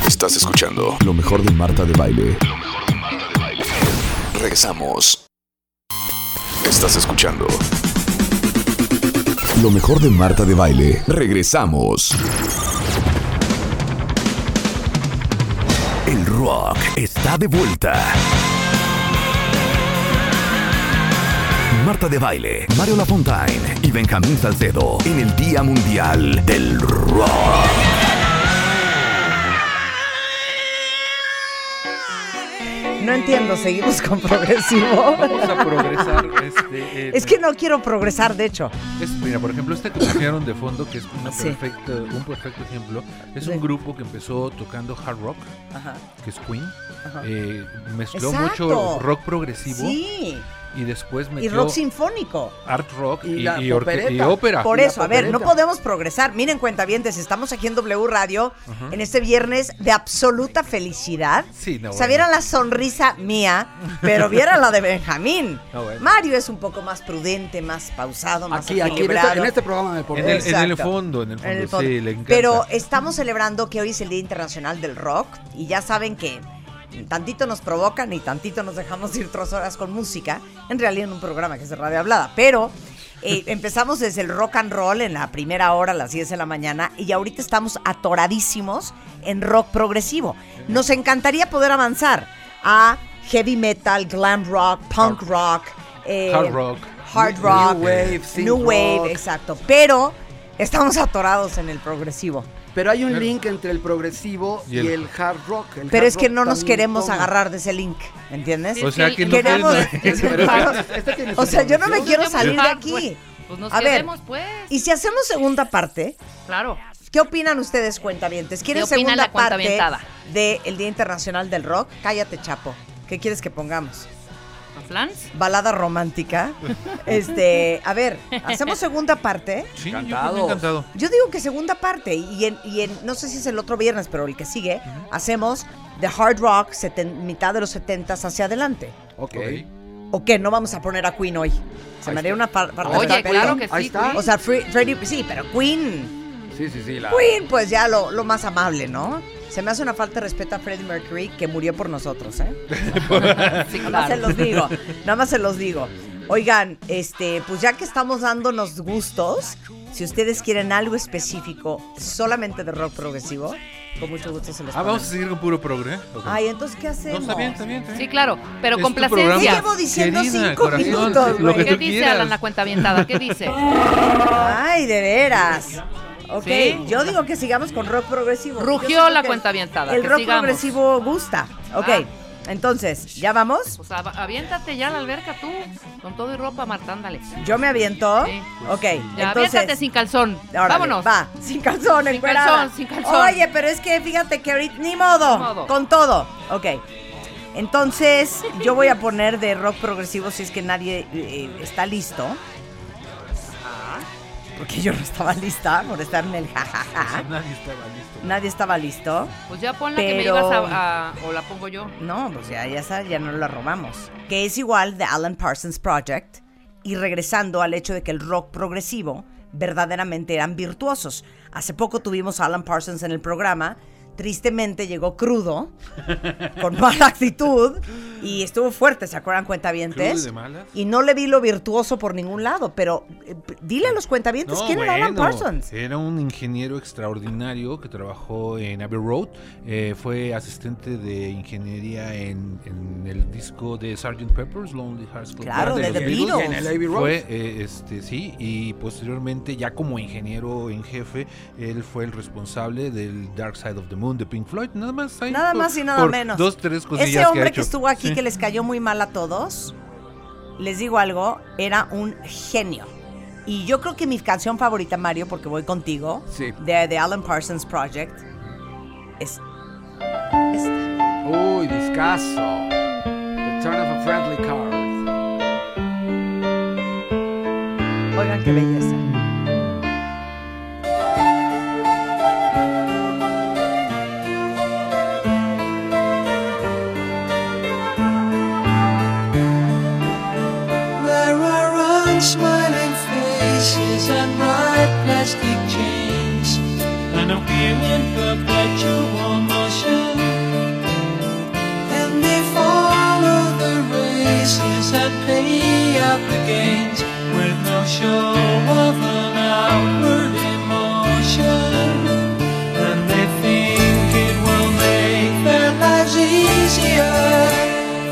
Estás escuchando lo mejor de Marta de Baile. Regresamos. Estás escuchando lo mejor de Marta de Baile. Regresamos. El rock está de vuelta. Marta de Baile, Mario Lafontaine y Benjamín Salcedo en el Día Mundial del Rock. No entiendo, seguimos con progresivo. Vamos a progresar. Este, Es que no quiero progresar, de hecho. es- mira, por ejemplo, este que pusieron de fondo, que es una Sí. perfecta, un perfecto ejemplo, es un grupo que empezó tocando hard rock, Ajá. que es Queen. Eh, mezcló Exacto. mucho rock progresivo Sí. Y después Y metió rock sinfónico. art rock Y y, y y ópera. Por Y eso, a ver, no podemos progresar. Miren, cuentavientes, estamos aquí en W Radio en este viernes de absoluta felicidad. Sí, no, o sea, bueno. vieran la sonrisa mía, pero vieran la de Benjamín. No, bueno. Mario es un poco más prudente, más pausado, más Aquí, aquí, en, en este programa me pongo. En el, en el fondo, en el fondo, En el fondo. sí, le encanta. Pero estamos celebrando que hoy es el Día Internacional del Rock y ya saben que tantito nos provocan y tantito nos dejamos ir tres horas con música, en realidad en un programa que es de radio hablada, pero eh, empezamos desde el rock and roll en la primera hora a las 10 de la mañana y ahorita estamos atoradísimos en rock progresivo. Nos encantaría poder avanzar a heavy metal, glam rock, punk rock, eh, Hard rock. hard New rock, wave, new wave, rock. exacto. Pero estamos atorados en el progresivo. Pero hay un link entre el progresivo Y y el- hard rock. El Pero hard es que no nos queremos toma. agarrar de ese link, ¿entiendes? O sea que no Queremos- su o sea, yo no me quiero salir de aquí. Pues, pues nos A ver, pues. Y si hacemos segunda parte, Claro. ¿qué opinan ustedes, cuentavientes? ¿Quieren ¿Qué opina segunda la parte del Día Internacional del Rock? Cállate, Chapo. ¿Qué quieres que pongamos? ¿A Flans? balada romántica. Este, a ver, hacemos segunda parte. Sí, yo encantado. Yo digo que segunda parte y en, y en no sé si es el otro viernes, pero el que sigue, hacemos de hard rock seten- mitad de los 70 hacia adelante. Ok. ¿O qué? No vamos a poner a Queen hoy. Se me haría una par- parte Oye, de claro que Ahí sí. está. O sea, Fre- Freddie, sí, pero Queen, Sí, sí, sí. La... Queen, pues ya lo, lo más amable, ¿no? Se me hace una falta de respeto a Freddie Mercury que murió por nosotros, ¿eh? Sí, Nada más se claro. los digo, nada más se los digo. Oigan, este, pues ya que estamos dándonos gustos, si ustedes quieren algo específico solamente de rock progresivo, con mucho gusto se los Ah, vamos a seguir con puro progre. Ok. Ay, entonces, ¿qué No, hacemos? está bien, está bien. está Sí, bien. claro, pero con tu programa. Ya placencia. llevo diciendo Querida, cinco corazón, minutos, lo que güey. ¿Qué tú dice quieras. Alan la cuenta avientada? ¿Qué dice? Ay, de veras. Ok, Sí. yo digo que sigamos con rock progresivo. Rugió la cuenta avientada. El rock sigamos. progresivo gusta. Ok, Ah. entonces, ¿ya vamos? Pues av- aviéntate ya a la alberca tú, con todo y ropa, Marta, ándale. Yo me aviento. Sí. Ok, Ya, entonces. aviéntate sin calzón. Órale, Vámonos. Va, sin calzón, Sin encuerada. calzón, sin calzón. Oye, pero es que fíjate que ahorita. Ni modo, Ni modo. Con todo. Ok. Entonces, yo voy a poner de rock progresivo si es que nadie eh, está listo. Porque yo no estaba lista por estar en el jajaja. Nadie estaba listo. Nadie estaba listo. Pues ya ponla que me Pero- ibas a, a- O la pongo yo. No, pues ya, ya, ya no la robamos. Que es igual de Alan Parsons Project. Y regresando al hecho de que el rock progresivo verdaderamente eran virtuosos. Hace poco tuvimos a Alan Parsons en el programa. Tristemente llegó crudo, con mala actitud, y estuvo fuerte, ¿se acuerdan, cuentavientes? ¿Crudo y de malas? Y no le vi lo virtuoso por ningún lado, pero eh, dile a los cuentavientes No, quién era Alan Parsons. Era un ingeniero extraordinario que trabajó en Abbey Road. eh, fue asistente de ingeniería en, en el disco de Sgt. Pepper's Lonely Hearts Club Claro, de los The Beatles. Beatles. En el Abbey Road. Fue, eh, este, sí, y posteriormente, ya como ingeniero en jefe, él fue el responsable del Dark Side of the Moon de Pink Floyd. Nada más. ahí Nada por- más y nada menos. Dos, tres cosillas Ese que ha hombre que, estuvo aquí Sí. que les cayó muy mal a todos, les digo algo, era un genio. Y yo creo que mi canción favorita, Mario, porque voy contigo, Sí. de The Alan Parsons Project, es esta. Uy, discaso. The turn of a friendly card. Oigan qué belleza. And a feeling perpetual motion. And they follow the races and pay out the gains with no show of an outward emotion. And they think it will make their lives easier.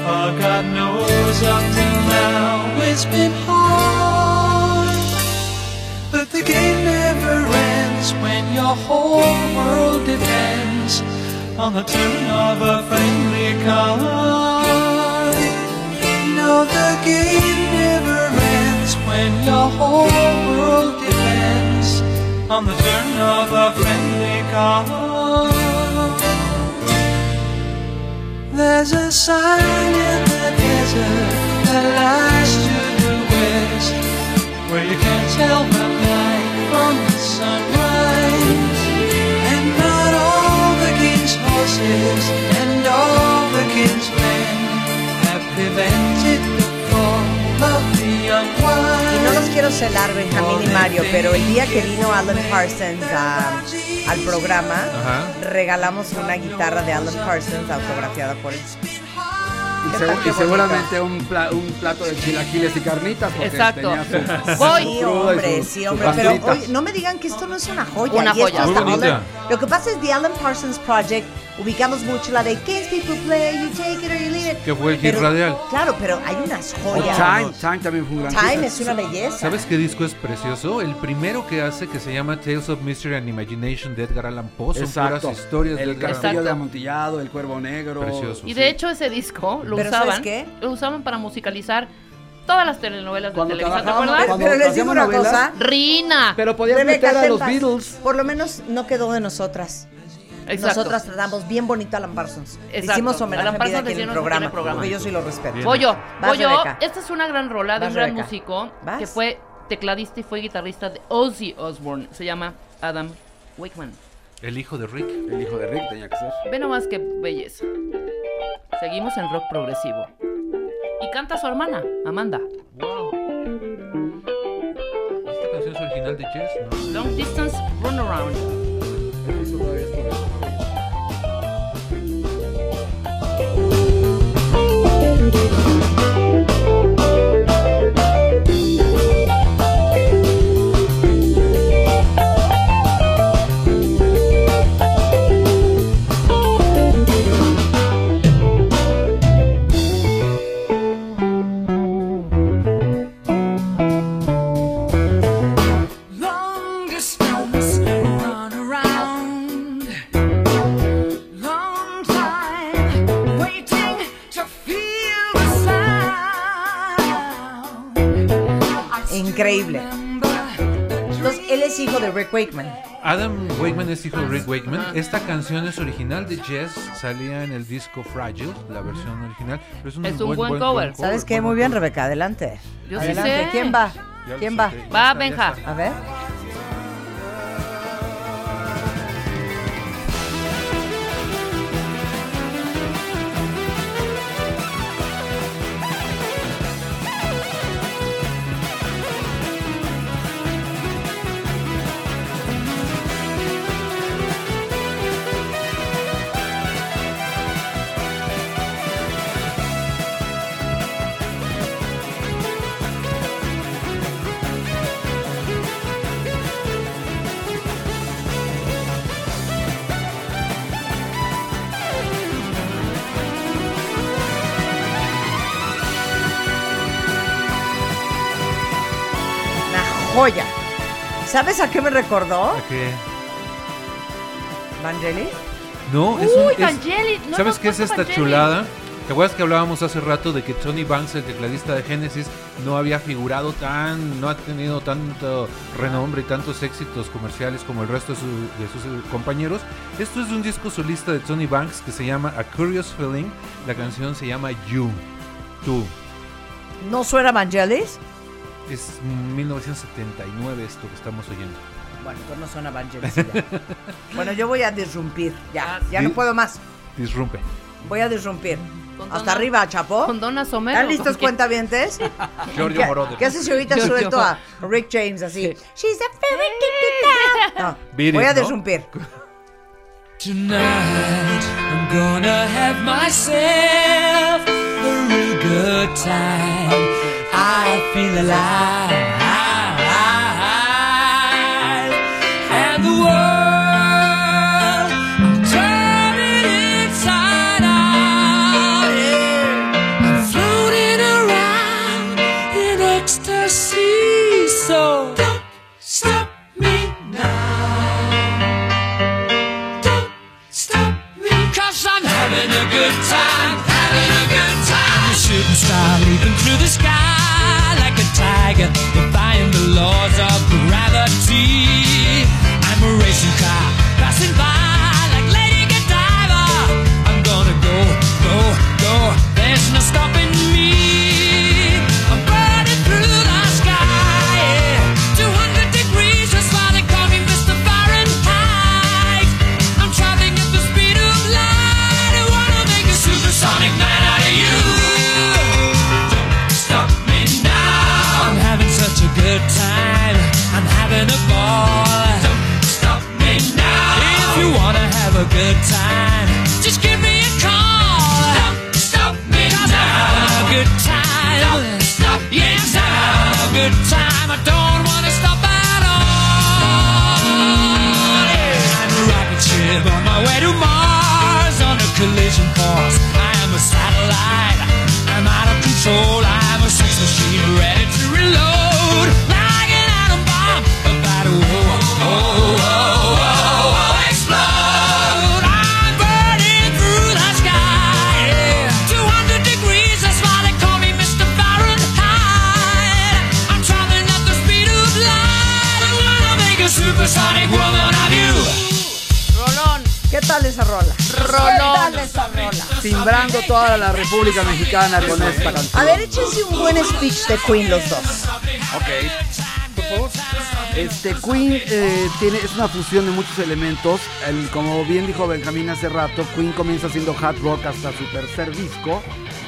For God knows up till now it's been hard. But the game never ends when your whole world depends on the turn of a friendly card. No, the game never ends when your whole world depends on the turn of a friendly card. There's a sign in the desert that lies to the west, where you can't tell the night from the sunrise. Horses and all the king's men have prevented the fall of the unwise. Y no los quiero celar, Benjamín y Mario, pero el día que vino Alan Parsons a- al programa, Ajá. regalamos una guitarra de Alan Parsons autografiada por él. Y, y seguramente un, pla- un plato de chilaquiles y carnitas. Porque Exacto. tenía su- Voy. Sí, hombre, su- sí, hombre. Pero oye, no me digan que esto no es una joya. Una y esto joya. es Muy The bonita. Alan- Lo que pasa es The Alan Parsons Project. Ubicamos mucho la de Kids People Play, You Take It or You Leave It. Que fue el hit Pero- radial. Claro, pero hay unas O joyas. Time, Time también fue un gran Time es una belleza. ¿Sabes qué disco es precioso? El primero que hace que se llama Tales of Mystery and Imagination de Edgar Allan Poe. Son Exacto. puras historias de El Edgar castillo Allan de Exacto. amontillado, el cuervo negro. Precioso. Y sí. de hecho ese disco lo Pero ¿sabes usaban, qué? lo usaban para musicalizar todas las telenovelas de Televisa, ¿te acuerdas? cuando Pero les digo una cosa. Rina. Pero Rebeca, meter a los. Beatles. Por lo menos no quedó de nosotras. Exacto. nosotras tratamos bien bonito a Alan Parsons. Exacto. Hicimos homenaje Alan Parsons aquí en el programa, programa. porque yo sí lo respeto. Voy yo, voy yo. Esta es una gran rola de un gran Rebeca. músico Vas. que fue tecladista y fue guitarrista de Ozzy Osbourne. Se llama Adam Wakeman. El hijo de Rick. El hijo de Rick tenía que ser. Ve nomás qué belleza. Seguimos en rock progresivo. Y canta su hermana, Amanda. Wow. Esta canción es original de Jess, ¿no? Long Distance Runaround. Es hijo de Rick Wakeman. Esta canción es original de Jess, salía en el disco Fragile, la versión original. Pero es un, Es un buen cover. ¿Sabes qué? Muy bien, cover. Rebeca, adelante. Yo sí adelante. sé. ¿Quién va? ¿Quién va? Va, Benja. A ver. ¿Sabes a qué me recordó? ¿A qué? Vangelis. No, es Uy, un. es- no ¿Sabes qué es esta Vangelis. chulada? ¿Te acuerdas que hablábamos hace rato de que Tony Banks, el tecladista de Genesis, no había figurado tan, no ha tenido tanto renombre y tantos éxitos comerciales como el resto de, su- de sus eh, compañeros? Esto es de un disco solista de Tony Banks que se llama A Curious Feeling. La canción se llama You, Tú. ¿No suena Vangelis? Es 1979 esto que estamos oyendo. Bueno, pues no suena Vangelis. ya. bueno, yo voy a disrumpir. Ya, Ah, ya sí. no puedo más. Disrumpe. Voy a disrumpir. Hasta arriba, Chapo. Con Donna Somero. ¿Están listos, cuentavientes? Giorgio ¿Qué, Moroder. ¿Qué haces si ahorita Giorgio. suelto a Rick James así? She's a fairy No, Beat voy it, a ¿no? disrumpir. Tonight I'm gonna have myself a real good time. I feel alive. Laws of gravity. I'm a racing car Mars on a Timbrando toda la República Mexicana con esta canción. A ver, échense un buen speech de Queen los dos. Ok. Por favor. Este Queen eh, tiene, es una fusión de muchos elementos. El- como bien dijo Benjamín hace rato, Queen comienza siendo hard rock hasta su tercer disco,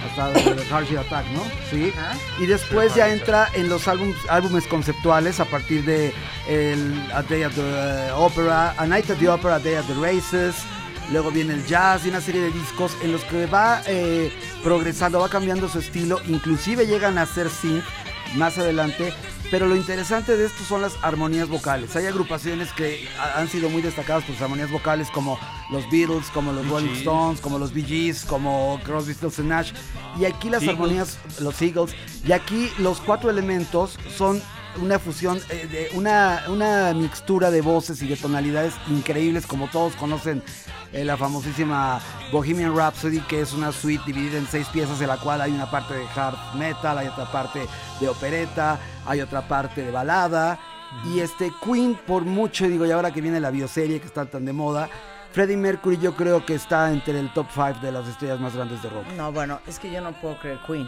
hasta el Hard Shell Attack, ¿no? Sí. Y después ya entra en los álbum- álbumes conceptuales a partir de el A Day at the Opera, A Night at the Opera, A Day at the Races. Luego viene el jazz y una serie de discos en los que va eh, progresando, va cambiando su estilo, inclusive llegan a ser synth más adelante. Pero lo interesante de esto son las armonías vocales. Hay agrupaciones que ha- han sido muy destacadas por sus armonías vocales, como los Beatles, como los Rolling. Stones, como los Bee Gees, como Crosby, Stills Nash. Y aquí las Eagles. armonías, los Eagles. Y aquí los cuatro elementos son una fusión, eh, de una, una mixtura de voces y de tonalidades increíbles, como todos conocen eh, la famosísima Bohemian Rhapsody, que es una suite dividida en seis piezas, de la cual hay una parte de hard metal, hay otra parte de opereta, hay otra parte de balada. Y este Queen, por mucho, digo, y ahora que viene la bioserie que está tan de moda, Freddie Mercury yo creo que está entre el top 5 de las estrellas más grandes de rock. No, bueno, es que yo no puedo creer Queen.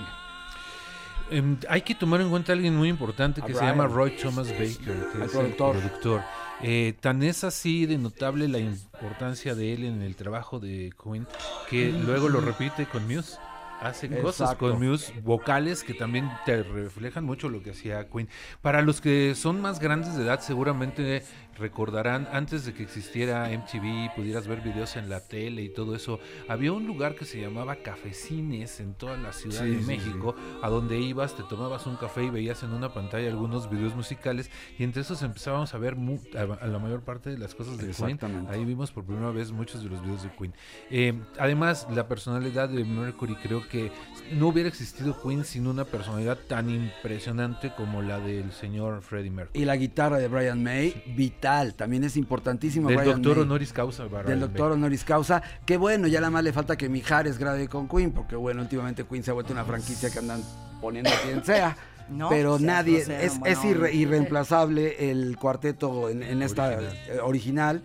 Em, hay que tomar en cuenta a alguien muy importante que A se Brian. llama Roy Thomas Baker, que El es productor. el productor. Eh, tan es así de notable la importancia de él en el trabajo de Queen que luego lo repite con Muse. Hace cosas con Muse vocales que también te reflejan mucho lo que hacía Queen. Para los que son más grandes de edad, seguramente recordarán antes de que existiera MTV, pudieras ver videos en la tele y todo eso. Había un lugar que se llamaba Cafecines en toda la Ciudad Sí, de sí, México, a donde ibas, te tomabas un café y veías en una pantalla algunos videos musicales y entre esos empezábamos a ver mu- a, la mayor parte de las cosas de Queen. Ahí vimos por primera vez muchos de los videos de Queen. Eh, además, la personalidad de Mercury creo que no hubiera existido Queen sin una personalidad tan impresionante como la del señor Freddie Mercury. Y la guitarra de Brian May, vital, también es importantísimo. Del Brian doctor May. honoris causa. Brian Del May. doctor honoris causa. Que bueno, ya nada más le falta que Mijares grabe con Queen, porque bueno, últimamente Queen se ha vuelto una franquicia que andan poniendo a quien sea. No, pero nadie, es, irre- irreemplazable el cuarteto en, en esta Original. eh, original.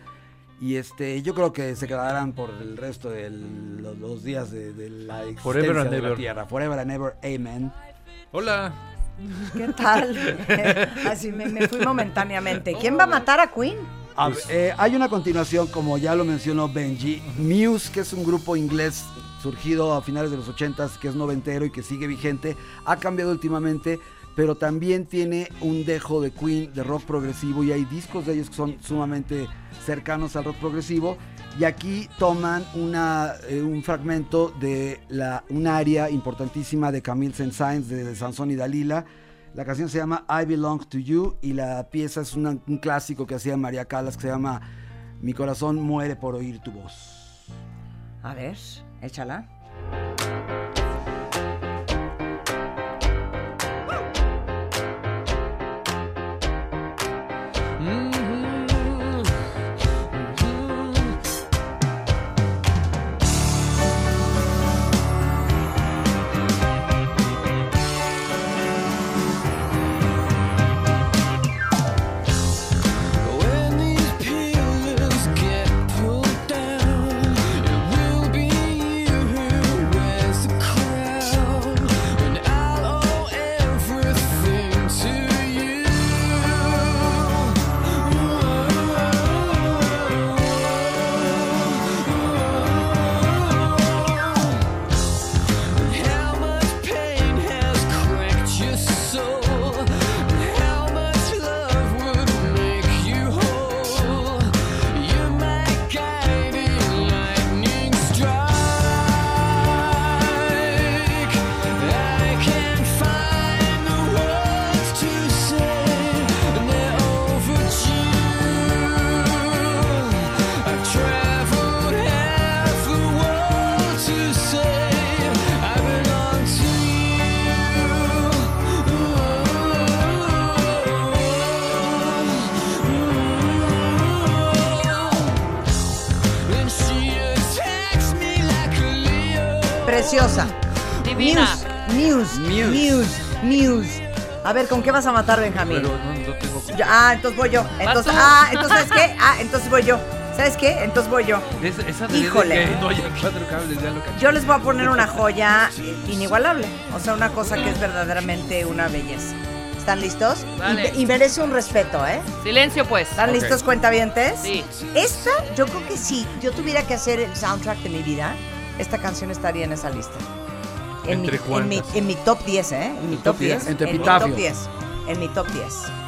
Y este, yo creo que se quedarán por el resto de los, los días de, de la existencia Forever and de la ever. Tierra. Forever and ever, amen. Hola. ¿Qué tal? Así me, me fui momentáneamente. ¿Quién va a matar a Queen? A ver, eh, hay una continuación, como ya lo mencionó Benji, Muse, que es un grupo inglés surgido a finales de los 80s, que es noventero y que sigue vigente, ha cambiado últimamente, pero también tiene un dejo de Queen, de rock progresivo, y hay discos de ellos que son sumamente cercanos al rock progresivo. Y aquí toman eh, un fragmento de la, un área importantísima de Camille Saint-Saëns, de Sansón y Dalila, la canción se llama I Belong to You y la pieza es una- un clásico que hacía María Calas que se llama Mi corazón muere por oír tu voz. A ver, échala. A ver, ¿con qué vas a matar, Benjamín? Pero no, no tengo. Yo- ah, entonces voy yo. Entonces, tú. ah, entonces, ¿sabes qué? Ah, entonces voy yo. ¿Sabes qué? Entonces voy yo. Es- esa de Híjole. que no haya cuatro cables, ya lo. Yo les voy a poner una joya inigualable. O sea, una cosa que es verdaderamente una belleza. ¿Están listos? Dale. Y, y merece un respeto, ¿eh? Silencio, pues. ¿Están Ok. listos, cuentavientes? Sí. Esta, yo creo que si yo tuviera que hacer el soundtrack de mi vida, esta canción estaría en esa lista. En, mi, ¿Entre en, mi, en mi top 10, ¿eh? En mi ¿Tu top top 10. 10? En tu mi top 10. En mi top 10.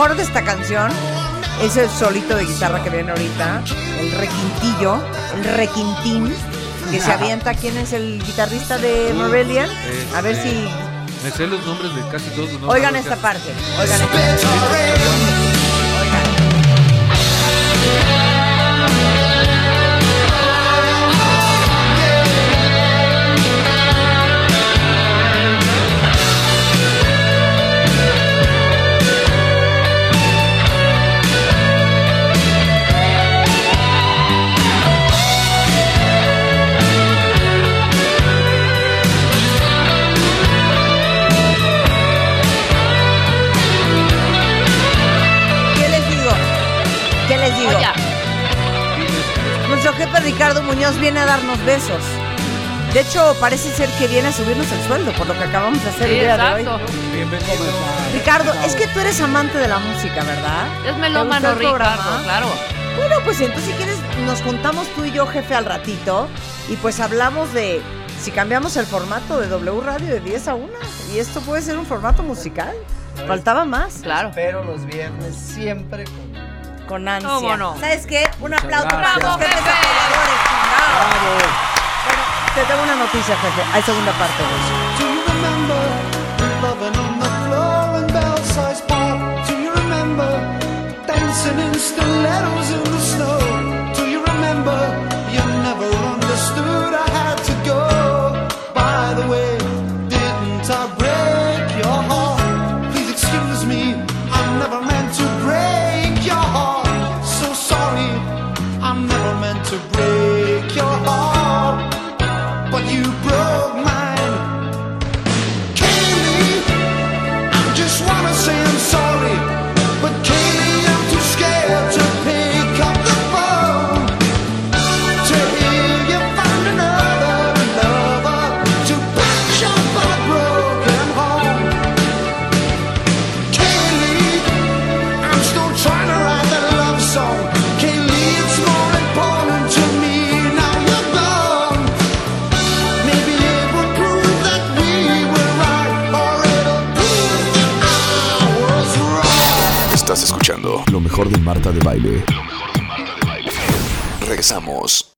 Mejor de esta canción es el solito de guitarra que viene ahorita, el requintillo, el requintín que se avienta. ¿Quién es el guitarrista de Marillion? A ver Este, si... Me sé los nombres de casi todos los nombres. Oigan esta parte, oigan esta parte. ¿Qué Muñoz viene a darnos besos. De hecho, parece ser que viene a subirnos el sueldo por lo que acabamos de hacer sí, el día de hoy. Bienvenido. Ricardo, es que tú eres amante de la música, ¿verdad? Es ¿Te melómano, programa? Ricardo, claro. Bueno, pues entonces si quieres nos juntamos tú y yo, jefe, al ratito y pues hablamos de si cambiamos el formato de W Radio de 10 a 1 y esto puede ser un formato musical. Faltaba más. Claro. Pero los viernes siempre con... Con ansia. ¿Cómo no? ¿Sabes qué? Un aplauso para gracias. los jefes apoyadores. Chingado. Bueno, te tengo una noticia, jefe. Hay segunda parte de eso. Do you remember loving on the floor in Belsize Park? Do you remember dancing in stilettos in the snow? Do you remember you never understood Estás escuchando lo mejor de Marta de Baile. Regresamos.